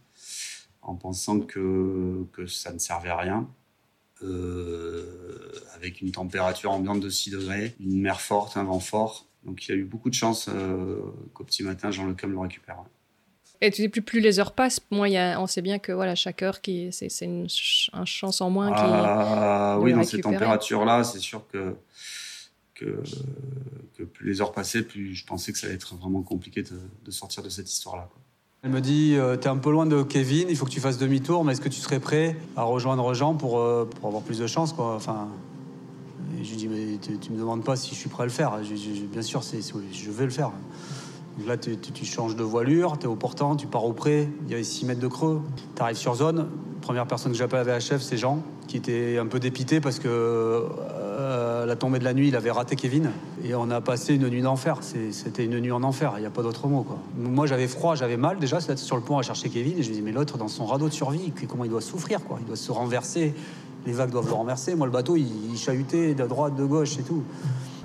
en pensant que, que ça ne servait à rien. Euh, avec une température ambiante de 6 degrés, une mer forte, un vent fort. Donc il y a eu beaucoup de chance euh, qu'au petit matin, Jean Lecam le récupère. Et tu plus, plus les heures passent, moins y a, on sait bien que voilà, chaque heure, qui, c'est, c'est une, chance en moins. Ah, oui, dans ces températures-là, c'est sûr que, que, que, plus les heures passaient, plus je pensais que ça allait être vraiment compliqué de, de sortir de cette histoire-là. Elle me dit euh, Tu es un peu loin de Kevin, il faut que tu fasses demi-tour, mais est-ce que tu serais prêt à rejoindre Jean pour, euh, avoir plus de chance je lui dis Mais tu, me demandes pas si je suis prêt à le faire. bien sûr, je vais le faire. Là, tu, changes de voilure, tu es au portant, tu pars au pré, il y avait 6 mètres de creux. Tu arrives sur zone. Première personne que j'appelle à VHF, c'est Jean, qui était un peu dépité parce que la tombée de la nuit, il avait raté Kevin. Et on a passé une nuit d'enfer. C'était une nuit en enfer, il n'y a pas d'autre mot. Moi, j'avais froid, j'avais mal déjà sur le pont à chercher Kevin. Et je me dis, mais l'autre, dans son radeau de survie, comment il doit souffrir quoi? Il doit se renverser. Les vagues doivent le renverser. Moi, le bateau, il, chahutait de droite, de gauche et tout.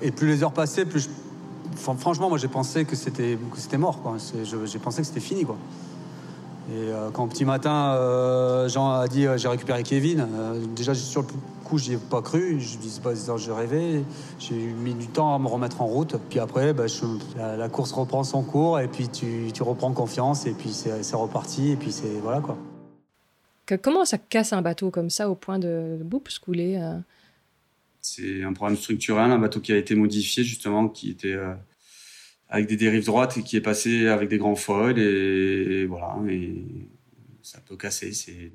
Et plus les heures passaient, plus franchement, moi j'ai pensé que c'était mort. J'ai pensé que c'était fini. Et euh, quand petit matin, euh, Jean a dit euh, j'ai récupéré Kevin, déjà sur le coup j'y ai pas cru, je dis pas je rêvais, j'ai mis du temps à me remettre en route. Puis après, bah, la, course reprend son cours et puis tu, tu reprends confiance et puis c'est reparti et puis c'est voilà quoi. comment ça casse un bateau comme ça au point de, de boups couler C'est un problème structurel, un bateau qui a été modifié justement, qui était avec des dérives droites et qui est passé avec des grands foils et, voilà et ça peut casser c'est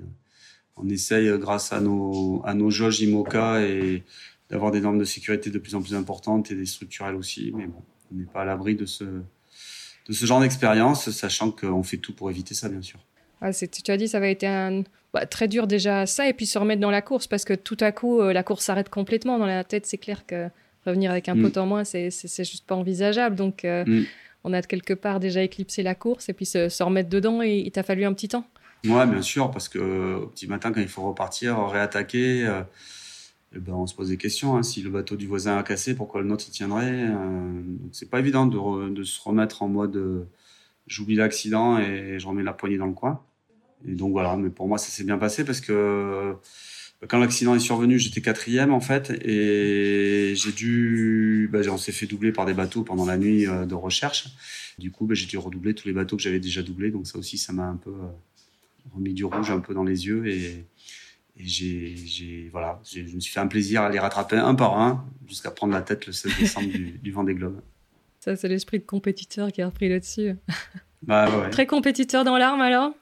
on essaye grâce à nos à nos jauges IMOCA et d'avoir des normes de sécurité de plus en plus importantes et des structurelles aussi mais bon on n'est pas à l'abri de ce de ce genre d'expérience sachant qu'on fait tout pour éviter ça bien sûr ah, tu as dit ça va être un bah, très dur déjà ça et puis se remettre dans la course parce que tout à coup euh, la course s'arrête complètement dans la tête c'est clair que Revenir avec un mm. pot en moins, c'est juste pas envisageable. Donc, euh, mm. on a quelque part déjà éclipsé la course et puis se, remettre dedans et il t'a fallu un petit temps. Ouais, bien sûr, parce que au petit matin, quand il faut repartir, réattaquer, euh, eh ben, on se pose des questions. Hein. Si le bateau du voisin a cassé, pourquoi le nôtre il tiendrait euh, C'est pas évident de, se remettre en mode j'oublie l'accident et je remets la poignée dans le coin. Et donc voilà, mais pour moi, ça s'est bien passé parce que quand l'accident est survenu, j'étais quatrième en fait, et j'ai dû, bah, on s'est fait doubler par des bateaux pendant la nuit euh, de recherche. Du coup, bah, j'ai dû redoubler tous les bateaux que j'avais déjà doublés, donc ça aussi, ça m'a un peu euh, remis du rouge un peu dans les yeux et, j'ai, voilà, je me suis fait un plaisir à les rattraper un par un jusqu'à prendre la tête le 16 décembre du, du Vendée Globe. Ça, c'est l'esprit de compétiteur qui a repris là-dessus. Bah, Très compétiteur dans l'arme alors?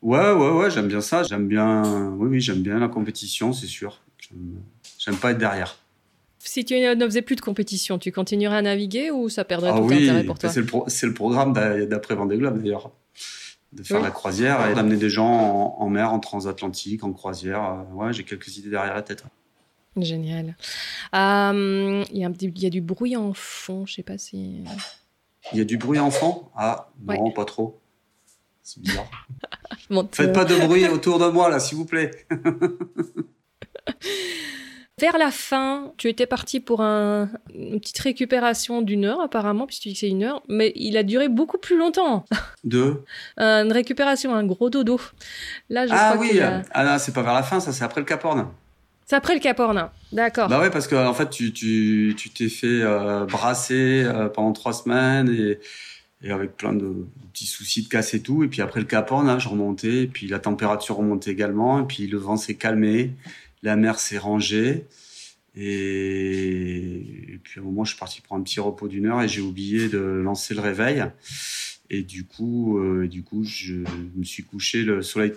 Ouais, ouais, ouais, j'aime bien ça. J'aime bien, oui, oui, j'aime bien la compétition, c'est sûr. J'aime pas être derrière. Si tu ne faisais plus de compétition, tu continuerais à naviguer ou ça perdrait ah tout intérêt pour toi? C'est le, le, programme d'après Vendée Globe d'ailleurs. De faire la croisière et d'amener des gens en, mer, en transatlantique, en croisière. Euh, ouais, j'ai quelques idées derrière la tête. Génial. Euh, il y, y, a du bruit en fond, je sais pas si. Il y a du bruit en fond? Ah, non, pas trop. C'est bizarre. [laughs] Faites pas de bruit autour de moi, là, s'il vous plaît. [laughs] Vers la fin, tu étais parti pour un, une petite récupération d'une heure, apparemment, puisque tu dis que c'est une heure, mais il a duré beaucoup plus longtemps. Deux [laughs] Une récupération, un gros dodo. Là, je ah oui, ah non, c'est pas vers la fin, ça, c'est après le Cap Horn. C'est après le Cap Horn, d'accord. Bah ouais, parce que en fait, tu tu tu t'es fait euh, brasser euh, pendant trois semaines et et avec plein de petits soucis de casse et tout. Et puis après le Cap Horn, je remontais, et puis la température remontait également, et puis le vent s'est calmé, la mer s'est rangée. Et... puis à un moment, je suis parti pour un petit repos d'une heure et j'ai oublié de lancer le réveil. Et du coup, euh, du coup, je me suis couché, le soleil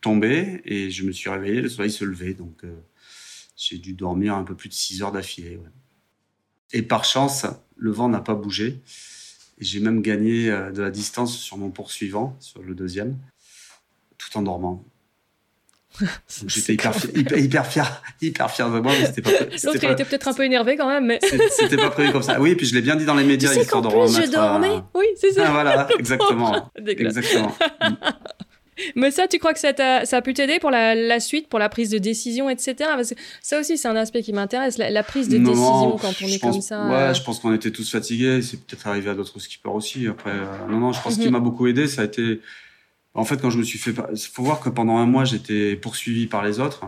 tombait et je me suis réveillé, le soleil se levait. Donc, euh, j'ai dû dormir un peu plus de 6 heures d'affilée. Et par chance, le vent n'a pas bougé. J'ai même gagné euh, de la distance sur mon poursuivant, sur le deuxième, tout en dormant. J'étais hyper, hyper, fier, hyper fier de moi, mais c'était pas. L'autre, il était peut-être un peu énervé quand même, mais. C'était pas prévu comme ça. Oui, puis je l'ai bien dit dans les médias, tu sais histoire de je dormais. Oui, c'est ça. Ah, voilà, [laughs] exactement. exactement. [laughs] Mais ça, tu crois que ça, a, ça a pu t'aider pour la, suite, pour la prise de décision, etc. Parce que ça aussi, c'est un aspect qui m'intéresse, la, prise de décision quand on est comme ça. Ouais, euh. je pense qu'on était tous fatigués. C'est peut-être arrivé à d'autres skippers aussi. Après, euh, non, non, je pense ce qui mhm. m'a beaucoup aidé, ça a été. En fait, quand je me suis fait. Il faut voir que pendant un mois, j'étais poursuivi par les autres.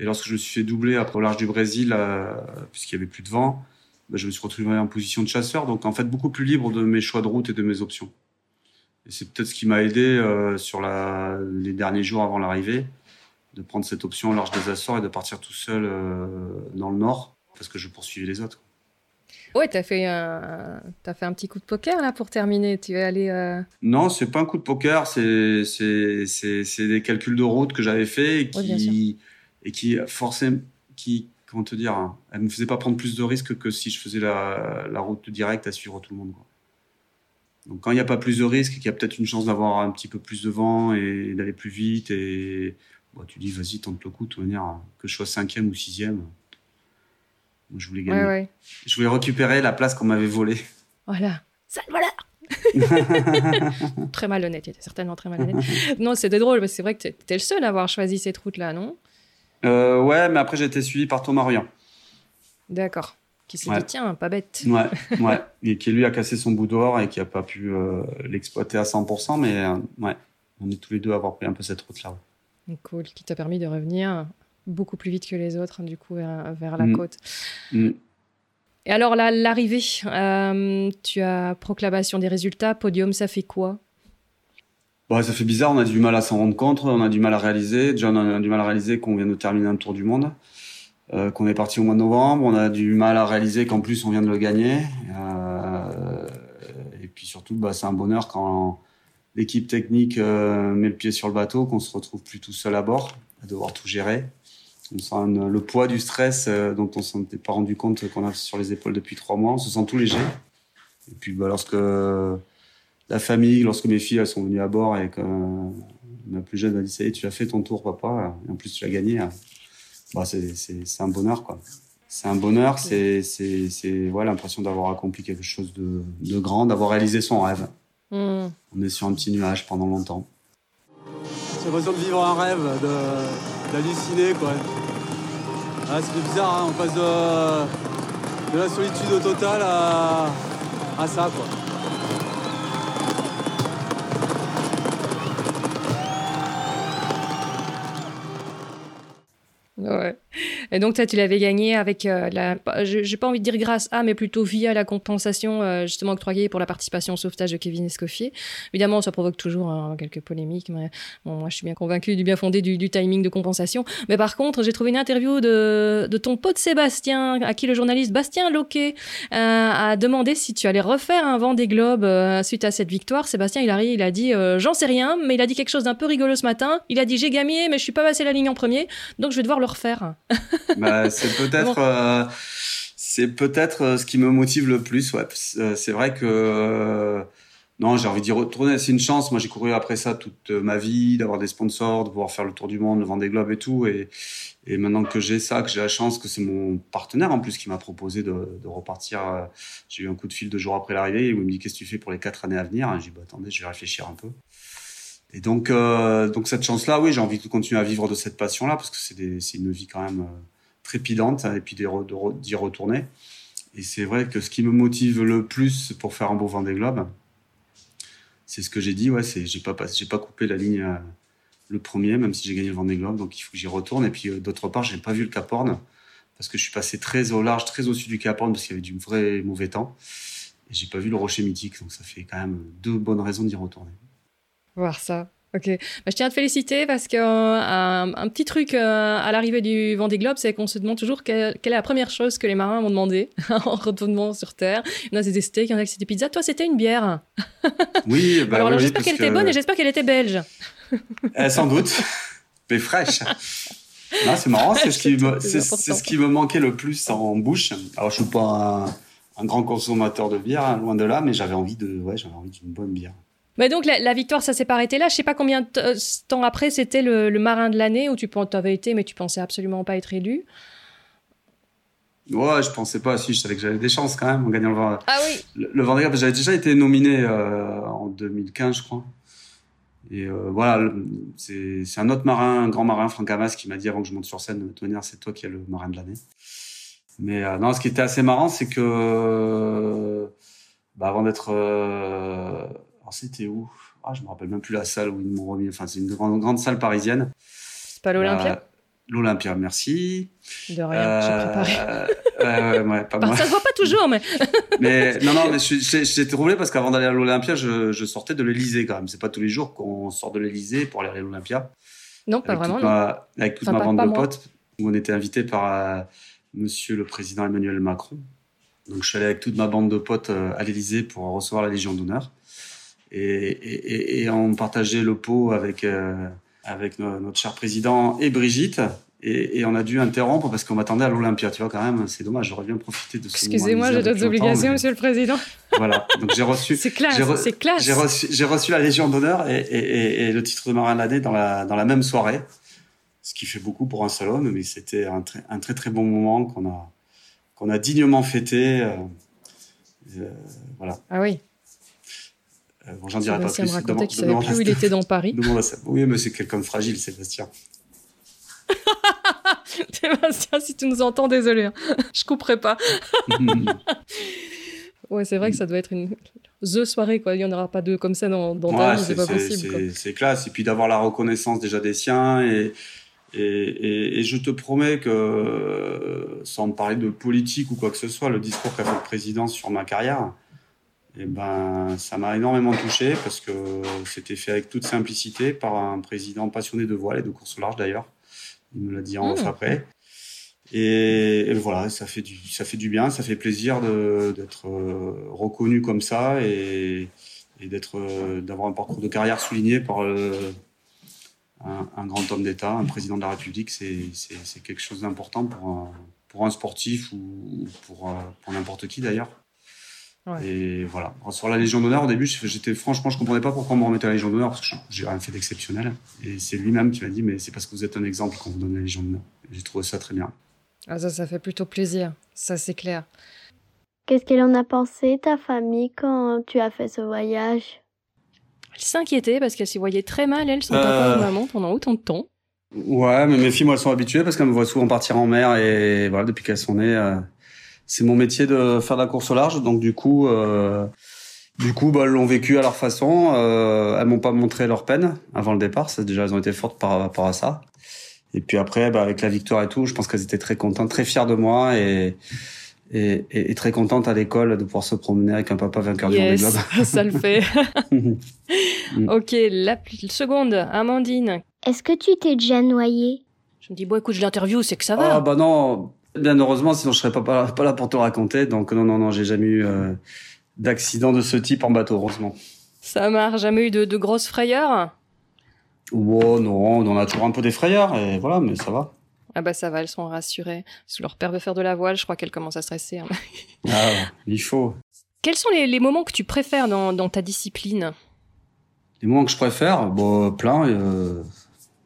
Et lorsque je me suis fait doubler après au large du Brésil, euh, puisqu'il y avait plus de vent, bah, je me suis retrouvé en position de chasseur. Donc, en fait, beaucoup plus libre de mes choix de route et de mes options. Et c'est peut-être ce qui m'a aidé euh, sur la, les derniers jours avant l'arrivée, de prendre cette option au large des Açores et de partir tout seul euh, dans le nord, parce que je poursuivais les autres. Ouais, t'as fait un, as fait un petit coup de poker là pour terminer. Tu es allé. Euh... Non, c'est pas un coup de poker, c'est c'est des calculs de route que j'avais fait et qui et qui forcément qui comment te dire, hein, elle me faisait pas prendre plus de risques que si je faisais la, la route directe à suivre tout le monde. Quoi. Donc quand il n'y a pas plus de risques, qu'il y a peut-être une chance d'avoir un petit peu plus de vent et d'aller plus vite, et bon, tu dis vas-y tente le coup, de manière que je sois cinquième ou sixième. Je voulais gagner. Je voulais récupérer la place qu'on m'avait volée. Voilà. Ça, voilà. [laughs] très malhonnête, il était certainement très malhonnête. non, c'était drôle, parce que c'est vrai que tu étais le seul à avoir choisi cette route-là, non? Euh, Ouais, mais après j'ai été suivi par Thomas Rian. D'accord qui s'est dit tiens pas bête ouais ouais et qui lui a cassé son bout d'or et qui a pas pu euh, l'exploiter à 100% mais euh, ouais on est tous les deux à avoir pris un peu cette route là cool qui t'a permis de revenir beaucoup plus vite que les autres du coup vers, la mm. côte mm. et alors là l'arrivée euh, tu as proclamation des résultats podium ça fait quoi? Bah, ça fait bizarre, on a du mal à s'en rendre compte, on a du mal à réaliser. Déjà, on a du mal à réaliser qu'on vient de terminer un tour du monde. Euh, qu'on est parti au mois de novembre. On a du mal à réaliser qu'en plus on vient de le gagner. Euh, et puis surtout, bah, c'est un bonheur quand l'équipe technique euh, met le pied sur le bateau, qu'on se retrouve plus tout seul à bord, à devoir tout gérer. On sent le poids du stress dont on s'en était pas rendu compte qu'on a sur les épaules depuis trois mois. On se sent tout léger. Et puis bah, lorsque la famille, lorsque mes filles elles sont venues à bord et que ma plus jeune m'a dit ça y est, tu as fait ton tour, papa, et en plus tu as gagné bah, c'est un bonheur, quoi. C'est un bonheur, c'est voilà, l'impression d'avoir accompli quelque chose de, de grand, d'avoir réalisé son rêve. Hmm. On est sur un petit nuage pendant longtemps. C'est l'impression de vivre un rêve, d'halluciner, quoi. Ah, c'est bizarre, hein, on passe de, la solitude totale à, à ça, quoi. Et donc, tu l'avais gagné avec euh, la. J'ai pas envie de dire grâce à, mais plutôt via la compensation euh, justement octroyée pour la participation au sauvetage de Kevin Escoffier. Évidemment, ça provoque toujours hein, quelques polémiques, mais bon, moi, je suis bien convaincu du bien fondé du, timing de compensation. Mais par contre, j'ai trouvé une interview de, ton pote Sébastien, à qui le journaliste Bastien Loquet euh, a demandé si tu allais refaire un vent des globes suite à cette victoire. Sébastien, il arrive, il a dit J'en sais rien, mais il a dit quelque chose d'un peu rigolo ce matin. Il a dit J'ai gagné, mais je suis pas passé la ligne en premier, donc je vais devoir le refaire. [laughs] [laughs] bah, c'est peut-être euh, c'est peut-être euh, ce qui me motive le plus. Ouais. Euh, c'est vrai que non, j'ai envie d'y retourner. C'est une chance. Moi, j'ai couru après ça toute ma vie, d'avoir des sponsors, de pouvoir faire le tour du monde, le Vendée Globe et tout. Et, et maintenant que j'ai ça, que j'ai la chance, que c'est mon partenaire en plus qui m'a proposé de, de repartir. J'ai eu un coup de fil deux jours après l'arrivée où il me dit qu'est-ce que tu fais pour les quatre années à venir? J'ai dit bah attendez, je vais réfléchir un peu. Et donc, euh, donc cette chance-là, oui, j'ai envie de continuer à vivre de cette passion-là parce que c'est une vie quand même euh, trépidante et puis d'y retourner. Et c'est vrai que ce qui me motive le plus pour faire un beau Vendée Globe, c'est ce que j'ai dit, ouais, c'est j'ai pas j'ai pas coupé la ligne euh, le premier, même si j'ai gagné le Vendée Globe, donc il faut que j'y retourne. Et puis d'autre part, j'ai pas vu le Cap Horn parce que je suis passé très au large, très au-dessus du Cap Horn parce qu'il y avait du vrai mauvais temps. Et j'ai pas vu le Rocher Mythique, donc ça fait quand même deux bonnes raisons d'y retourner voir ça. Ok, bah, je tiens à te féliciter parce qu'un euh, un, petit truc euh, à l'arrivée du Vendée Globe, c'est qu'on se demande toujours quelle, est la première chose que les marins vont demander [laughs] en retournement sur Terre. Il y en a des steaks, il y en a c'était pizza. Toi, c'était une bière. [laughs] Oui, bah alors, j'espère qu'elle était bonne et j'espère qu'elle était belge. [laughs] Eh, sans doute, mais fraîche. c'est marrant, c'est ce, qui me, c'est, ce qui me manquait le plus en bouche. Alors, je suis pas un, grand consommateur de bière, hein, loin de là, mais j'avais envie de, ouais, j'avais envie d'une bonne bière. Mais donc la, victoire, ça s'est pas arrêté là. Je sais pas combien de euh, temps après c'était le, marin de l'année où tu avais été, mais tu pensais absolument pas être élu. Ouais, je pensais pas. Si, je savais que j'avais des chances quand même en gagnant le Vendée. Ah oui. Le, le Vendée j'avais déjà été nominé euh, en 2015, je crois. Et euh, voilà, c'est un autre marin, un grand marin, Franck Hamas, qui m'a dit avant que je monte sur scène, de toute manière, c'est toi qui es le marin de l'année. Mais euh, non, ce qui était assez marrant, c'est que bah, avant d'être, c'était où Ah, je me rappelle même plus la salle où ils m'ont remis. Enfin, c'est une grande, grande salle parisienne. C'est pas l'Olympia L'Olympia, merci. De rien, j'ai préparé. [laughs] ouais, ouais, pas bah, Ça se voit pas toujours, mais. [laughs] mais non, non, mais j'étais troublé parce qu'avant d'aller à l'Olympia, je, je, sortais de l'Elysée quand même. C'est pas tous les jours qu'on sort de l'Elysée pour aller à l'Olympia. Non, pas vraiment. avec toute ma bande de potes, où on était invité par euh, Monsieur le Président Emmanuel Macron. Donc je suis allé avec toute ma bande de potes euh, à l'Elysée pour recevoir la Légion d'honneur. Et, et, et, on partageait le pot avec. Euh, avec notre cher président et Brigitte. Et, on a dû interrompre parce qu'on m'attendait à l'Olympia. Tu vois, quand même, c'est dommage. J'aurais bien profité de ce Excusez-moi, j'ai d'autres obligations, monsieur le président. Voilà. Donc j'ai reçu. [laughs] c'est classe. J'ai reçu, j'ai reçu la Légion d'honneur et, le titre de marin de l'année dans la, dans la même soirée. Ce qui fait beaucoup pour un seul homme, mais c'était un très, un très très bon moment qu'on a, qu'on a dignement fêté. Euh, euh, voilà. Ah oui. Euh, bon, j'en dirai pas plus. me racontait qu'il savait plus où il était dans Paris. oui, mais c'est quelqu'un de fragile, Sébastien. Sébastien, si tu nous entends, désolé. Hein. Je couperai pas. ouais, c'est vrai que ça doit être une the soirée, quoi. Il n'y en aura pas deux comme ça dans, dans vie, c'est pas possible. C'est classe. Et puis d'avoir la reconnaissance déjà des siens. Et, et, et, je te promets que, sans parler de politique ou quoi que ce soit, le discours qu'a fait le président sur ma carrière, et eh ben, ça m'a énormément touché parce que c'était fait avec toute simplicité par un président passionné de voile et de course au large d'ailleurs. Il me l'a dit en off mmh. après. Et, voilà, ça fait du, ça fait du bien, ça fait plaisir d'être euh, reconnu comme ça et, et d'être, euh, d'avoir un parcours de carrière souligné par euh, un, grand homme d'État, un président de la République. C'est, c'est, quelque chose d'important pour un, pour un sportif ou pour, pour n'importe qui d'ailleurs. Et voilà. Sur la Légion d'honneur, au début, j'étais franchement, je comprenais pas pourquoi on me remettait la Légion d'honneur parce que j'ai rien fait d'exceptionnel. Et c'est lui-même qui m'a dit, mais c'est parce que vous êtes un exemple qu'on vous donne la Légion d'honneur. J'ai trouvé ça très bien. Ah, ça, ça fait plutôt plaisir. Ça, c'est clair. Qu'est-ce qu'elle en a pensé, ta famille, quand tu as fait ce voyage? Elle s'inquiétait parce qu'elle s'y voyait très mal, elle, son papa ou euh. maman, pendant autant de temps. Ouais, mais mes filles, moi, elles sont habituées parce qu'elles me voient souvent partir en mer et voilà, depuis qu'elles sont nées. Euh, c'est mon métier de faire de la course au large, donc du coup, euh, du coup, bah, elles l'ont vécu à leur façon. Euh, elles m'ont pas montré leur peine avant le départ. Ça, déjà, elles ont été fortes par rapport à ça. Et puis après, bah, avec la victoire et tout, je pense qu'elles étaient très contentes, très fières de moi et et, et, très contentes à l'école de pouvoir se promener avec un papa vainqueur du Vendée Globe. [laughs] ça le fait. [laughs] ok, la seconde, Amandine. Est-ce que tu t'es déjà noyée? Je me dis, bon, écoute, je l'interview, c'est que ça va. Ah bah non, Bien heureusement, sinon je serais pas, pas, là pour te raconter. Donc non, non, non, j'ai jamais eu euh, d'accident de ce type en bateau, heureusement. Ça marche, jamais eu de, grosses frayeurs? Oh non, on a toujours un peu des frayeurs, et voilà, mais ça va. Ah bah ça va, elles sont rassurées. Parce que leur père veut faire de la voile, je crois qu'elles commencent à stresser. Hein. [laughs] ah, il faut. Quels sont les, moments que tu préfères dans, ta discipline? Les moments que je préfère Bon, plein. Euh,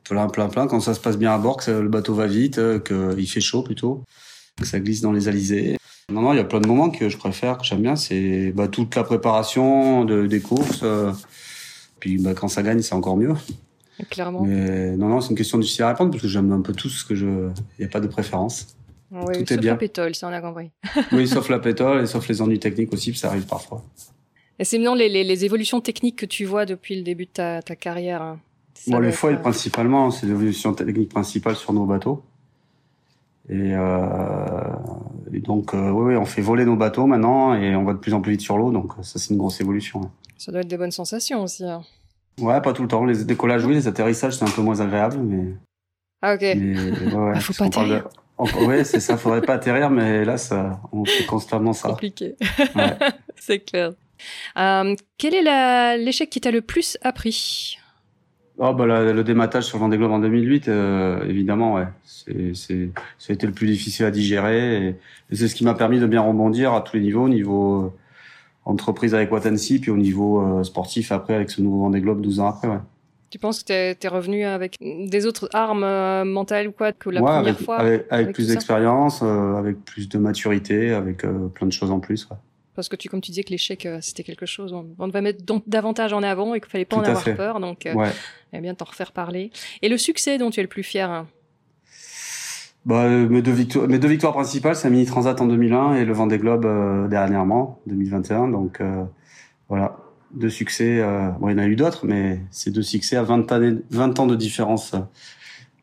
plein, plein, plein. Quand ça se passe bien à bord, que le bateau va vite, euh, qu'il fait chaud plutôt, que ça glisse dans les alizés. Non, non, il y a plein de moments que je préfère, que j'aime bien. C'est bah, toute la préparation de, des courses. Euh, puis bah, quand ça gagne, c'est encore mieux. Clairement. Mais non, non, c'est une question difficile à répondre parce que j'aime un peu tout ce que je. Il n'y a pas de préférence. Oui, tout sauf est bien. la pétole, ça on a compris. [laughs] oui, sauf la pétole et sauf les ennuis techniques aussi, ça arrive parfois. Et c'est maintenant les, les, évolutions techniques que tu vois depuis le début de ta, ta carrière hein. Bon, les foils, principalement, c'est l'évolution technique principale sur nos bateaux. Et, euh, et donc, euh, oui, on fait voler nos bateaux maintenant et on va de plus en plus vite sur l'eau. Donc, ça, c'est une grosse évolution. Ça doit être des bonnes sensations aussi. Hein. Ouais, pas tout le temps. Les décollages, oui, les atterrissages, c'est un peu moins agréable, mais. Ah, ok. Mais, ouais, [laughs] ah, faut pas atterrir. Oui, c'est ça, faudrait pas atterrir, mais là, ça, on fait constamment ça. Compliqué. [laughs] C'est clair. Euh, quel est l'échec qui t'a le plus appris? Oh bah le dématage sur Vendée Globe en 2008, euh, évidemment, ouais. C'est, c'est, ça a été le plus difficile à digérer et, c'est ce qui m'a permis de bien rebondir à tous les niveaux, au niveau, entreprise avec Watansi, puis au niveau sportif après avec ce nouveau Vendée Globe 12 ans après. Ouais. Tu penses que tu es, revenu avec des autres armes euh, mentales ou quoi que la première fois Avec, plus d'expérience, euh, avec plus de maturité, avec euh, plein de choses en plus. Parce que tu, comme tu disais que l'échec, c'était quelque chose, on, devait mettre davantage en avant et qu'il fallait pas en avoir peur. Donc, ouais. bien t'en refaire parler. Et le succès dont tu es le plus fier hein? Bah, mes, deux victoires, mes deux victoires principales, c'est Mini Transat en 2001 et le Vendée Globe dernièrement, 2021. Donc voilà, de succès. Euh, bon, il y en a eu d'autres, mais c'est deux succès à 20, années, 20 ans de différence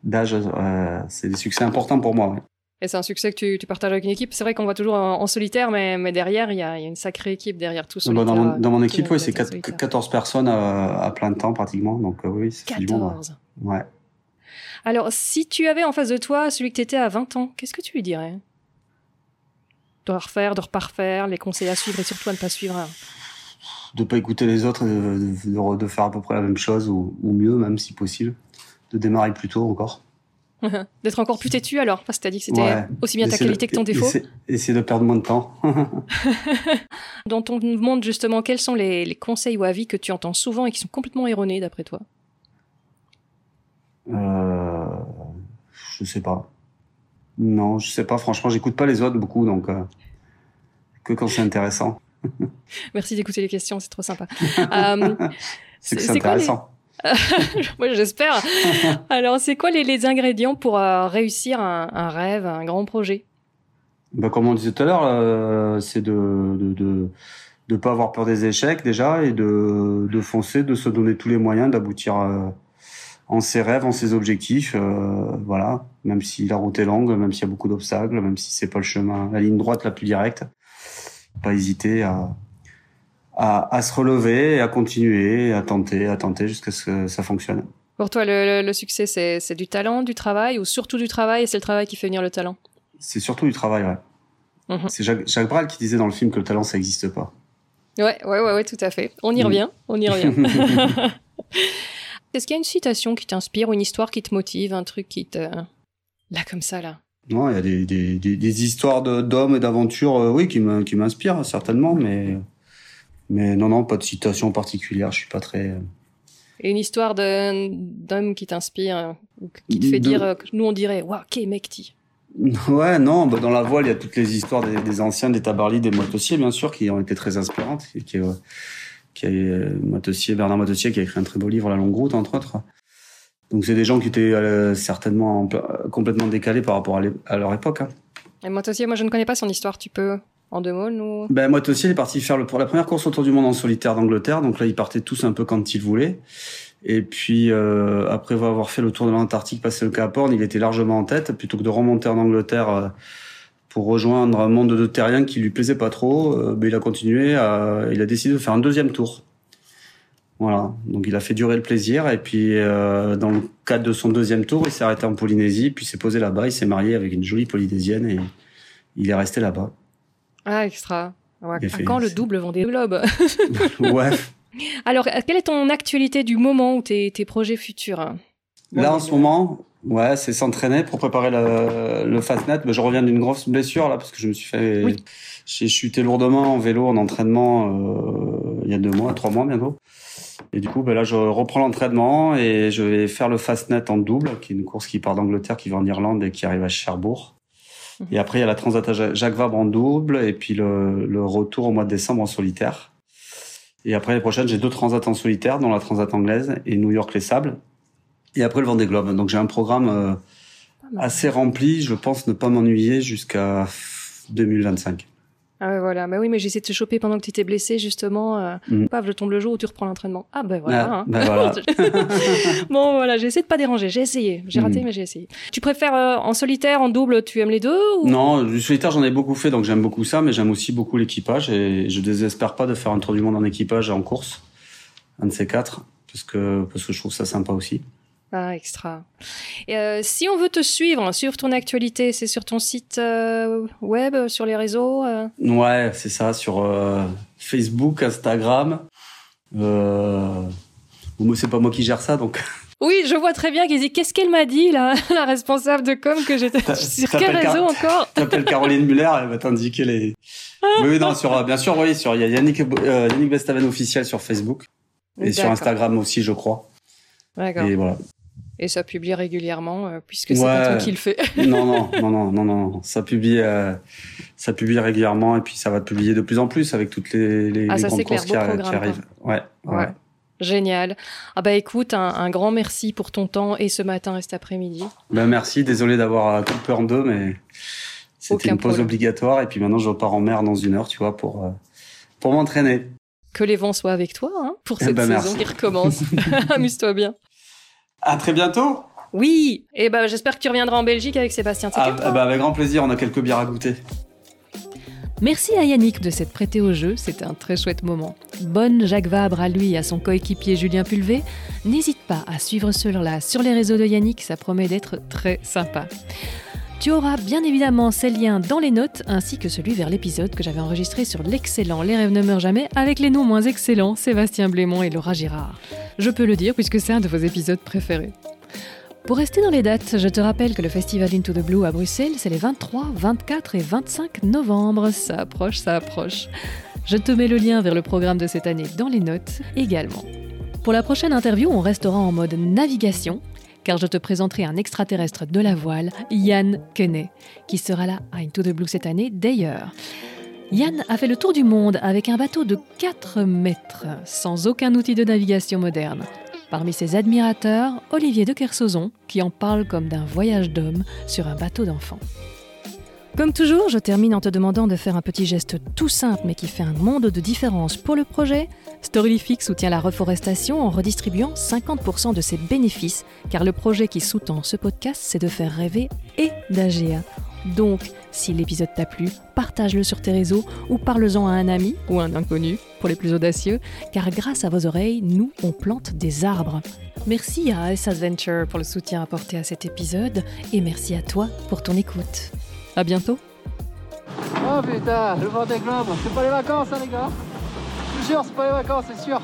d'âge. Euh, c'est des succès importants pour moi. Et c'est un succès que tu, partages avec une équipe. C'est vrai qu'on voit toujours en, solitaire, mais, mais derrière, il y, a, une sacrée équipe derrière tout ça. Bah, dans, mon, dans mon équipe, oui, c'est 14 personnes à, plein temps pratiquement. Donc euh, oui, c'est 14 Ouais. Alors, si tu avais en face de toi celui que tu étais à 20 ans, qu'est-ce que tu lui dirais? De refaire, de reparfaire, les conseils à suivre et surtout à ne pas suivre de pas écouter les autres, de, de, faire à peu près la même chose ou, mieux même si possible, de démarrer plus tôt encore. [laughs] D'être encore plus têtu alors, parce que as dit que c'était aussi bien ta qualité que ton défaut. Essayer, de perdre moins de temps. [laughs] Dans ton monde justement, quels sont les, conseils ou avis que tu entends souvent et qui sont complètement erronés d'après toi? Euh, Je sais pas. Non, je sais pas. Franchement, j'écoute pas les autres beaucoup, donc euh, que quand c'est intéressant. [laughs] Merci d'écouter les questions, c'est trop sympa. Euh, c'est intéressant. [laughs] Moi, j'espère. [laughs] Alors, c'est quoi les, ingrédients pour euh, réussir un, rêve, un grand projet? Bah, Comme on disait tout à l'heure, euh, c'est de ne de, de, pas avoir peur des échecs déjà et de, de foncer, de se donner tous les moyens d'aboutir en ses rêves, en ses objectifs. voilà, même si la route est longue, même s'il y a beaucoup d'obstacles, même si c'est pas le chemin, la ligne droite la plus directe pas hésiter à, à, se relever, à continuer, à tenter, à tenter jusqu'à ce que ça fonctionne. Pour toi, le, succès, c'est du talent, du travail, ou surtout du travail, et c'est le travail qui fait venir le talent? C'est surtout du travail, ouais. Mhm. C'est Jacques, Jacques Brel qui disait dans le film que le talent, ça n'existe pas. Ouais, ouais, ouais, ouais, tout à fait. On y mm. revient, on y revient. [laughs] [laughs] Est-ce qu'il y a une citation qui t'inspire, ou une histoire qui te motive, un truc qui te... Là, comme ça, là? Non, il y a des, des, des, histoires d'hommes et d'aventures, euh, oui, qui m'inspirent certainement, mais mais non, non, pas de citation particulière. Je suis pas très. Euh, et une histoire d'homme qui t'inspire, euh, qui te fait dire, nous on dirait, waouh, qu'est mecti. [laughs] Ouais, non, bah dans la voile, il y a toutes les histoires des, anciens, des tabarlis, des motossiers, bien sûr, qui ont été très inspirantes. qui, qui Motossier, Bernard Motossier, qui a écrit un très beau livre, La Longue Route, entre autres. Donc c'est des gens qui étaient euh, certainement complètement décalés par rapport à, leur époque. Hein. Et Motossier, moi je ne connais pas son histoire, tu peux en deux mots nous Ben Motossier il est parti faire le, pour la première course autour du monde en solitaire d'Angleterre, donc là ils partaient tous un peu quand ils voulaient. Et puis euh, après avoir fait le tour de l'Antarctique, passé le Cap Horn, il était largement en tête, plutôt que de remonter en Angleterre euh, pour rejoindre un monde de terriens qui lui plaisait pas trop. Euh, ben, il a continué, à, il a décidé de faire un deuxième tour. Voilà, donc il a fait durer le plaisir et puis euh, dans le cadre de son deuxième tour, il s'est arrêté en Polynésie, puis s'est posé là-bas, il s'est marié avec une jolie polynésienne et il est resté là-bas. Ah extra. quand le double Vendée Globe [laughs] Ouais. Alors, quelle est ton actualité du moment ou tes, tes projets futurs? Là en ce moment, ouais, c'est s'entraîner pour préparer le, le Fastnet. Mais je reviens d'une grosse blessure là parce que je me suis fait, j'ai chuté lourdement en vélo en entraînement euh, il y a deux mois, trois mois bientôt. Et du coup, ben là, je reprends l'entraînement et je vais faire le Fastnet en double, qui est une course qui part d'Angleterre, qui va en Irlande et qui arrive à Cherbourg. Et après, il y a la Transat Jacques Vabre en double et puis le, le, retour au mois de décembre en solitaire. Et après, les prochaines, j'ai deux transats en solitaire, dont la Transat anglaise et New York les Sables. Et après, le Vendée Globe. Donc, j'ai un programme euh, assez rempli. Je pense ne pas m'ennuyer jusqu'à 2025. Ah ouais, voilà. Mais oui, mais j'essaie de te choper pendant que tu étais blessé, justement. Euh, mm. Paf, je tombe le jour où tu reprends l'entraînement. Ah ben voilà. Ah, hein. ben voilà. [laughs] [laughs] bon, voilà, j'essaie de pas déranger. J'ai essayé. J'ai raté, mm. mais j'ai essayé. Tu préfères euh, en solitaire, en double, tu aimes les deux ou... Non, du solitaire, j'en ai beaucoup fait, donc j'aime beaucoup ça, mais j'aime aussi beaucoup l'équipage et je désespère pas de faire un tour du monde en équipage en course. Un de ces quatre, parce que, parce que je trouve ça sympa aussi. Ah, extra. Et euh, si on veut te suivre, suivre ton actualité, c'est sur ton site euh, web, sur les réseaux euh? Ouais, c'est ça, sur Facebook, Instagram. Euh, c'est pas moi qui gère ça, donc [laughs] Oui, je vois très bien qu'ils dit qu'est-ce qu'elle m'a dit là, [laughs] la responsable de com que j'étais sur quel réseau encore? [laughs] T'appelles Caroline Muller, elle va t'indiquer les. oui, non, sur bien sûr, oui, sur il y a Yannick euh, Yannick Bestaven officiel sur Facebook et sur Instagram aussi, je crois. D'accord. Et voilà. Et ça publie régulièrement euh, puisque c'est pas toi qui le fais. [laughs] non, non, non, non, non, non, ça publie, euh, ça publie régulièrement et puis ça va publier de plus en plus avec toutes les, les, ah, les ça, grandes courses qui, qui, arrivent. Ouais, ouais. ouais. Génial. Ah bah écoute, un, grand merci pour ton temps et ce matin et cet après-midi. Ben merci, désolé d'avoir coupé en deux, mais c'était une pause obligatoire et puis maintenant je repars en mer dans une heure, tu vois, pour euh, pour m'entraîner. Que les vents soient avec toi hein, pour eh cette ben, saison qui recommence. [laughs] [laughs] Amuse-toi bien. À très bientôt. Oui, et ben j'espère que tu reviendras en Belgique avec Sébastien. Ah, bah, avec grand plaisir, on a quelques bières à goûter. Merci à Yannick de s'être prêté au jeu, c'était un très chouette moment. Bonne Jacques Vabre à lui et à son coéquipier Julien Pulvé. N'hésite pas à suivre cela sur les réseaux de Yannick, ça promet d'être très sympa. Tu auras bien évidemment ces liens dans les notes ainsi que celui vers l'épisode que j'avais enregistré sur l'excellent Les rêves ne meurent jamais avec les noms moins excellents Sébastien Blémont et Laura Girard. Je peux le dire puisque c'est un de vos épisodes préférés. Pour rester dans les dates, je te rappelle que le festival Into the Blue à Bruxelles, c'est les 23, 24 et 25 novembre. Ça approche, ça approche. Je te mets le lien vers le programme de cette année dans les notes également. Pour la prochaine interview, on restera en mode navigation, car je te présenterai un extraterrestre de la voile, Yann Kenney, qui sera là à Into the Blue cette année d'ailleurs. Yann a fait le tour du monde avec un bateau de 4 mètres, sans aucun outil de navigation moderne. Parmi ses admirateurs, Olivier de Kersauzon, qui en parle comme d'un voyage d'homme sur un bateau d'enfant. Comme toujours, je termine en te demandant de faire un petit geste tout simple mais qui fait un monde de différence pour le projet. Storylific soutient la reforestation en redistribuant 50% de ses bénéfices, car le projet qui sous-tend ce podcast, c'est de faire rêver et d'agir. Donc, si l'épisode t'a plu, partage-le sur tes réseaux ou parle-en à un ami ou un inconnu pour les plus audacieux, car grâce à vos oreilles, nous, on plante des arbres. Merci à S Adventure pour le soutien apporté à cet épisode et merci à toi pour ton écoute. À bientôt. Oh putain, le Vendée Globe, c'est pas les vacances hein les gars Suis sûr, c'est pas les vacances, c'est sûr.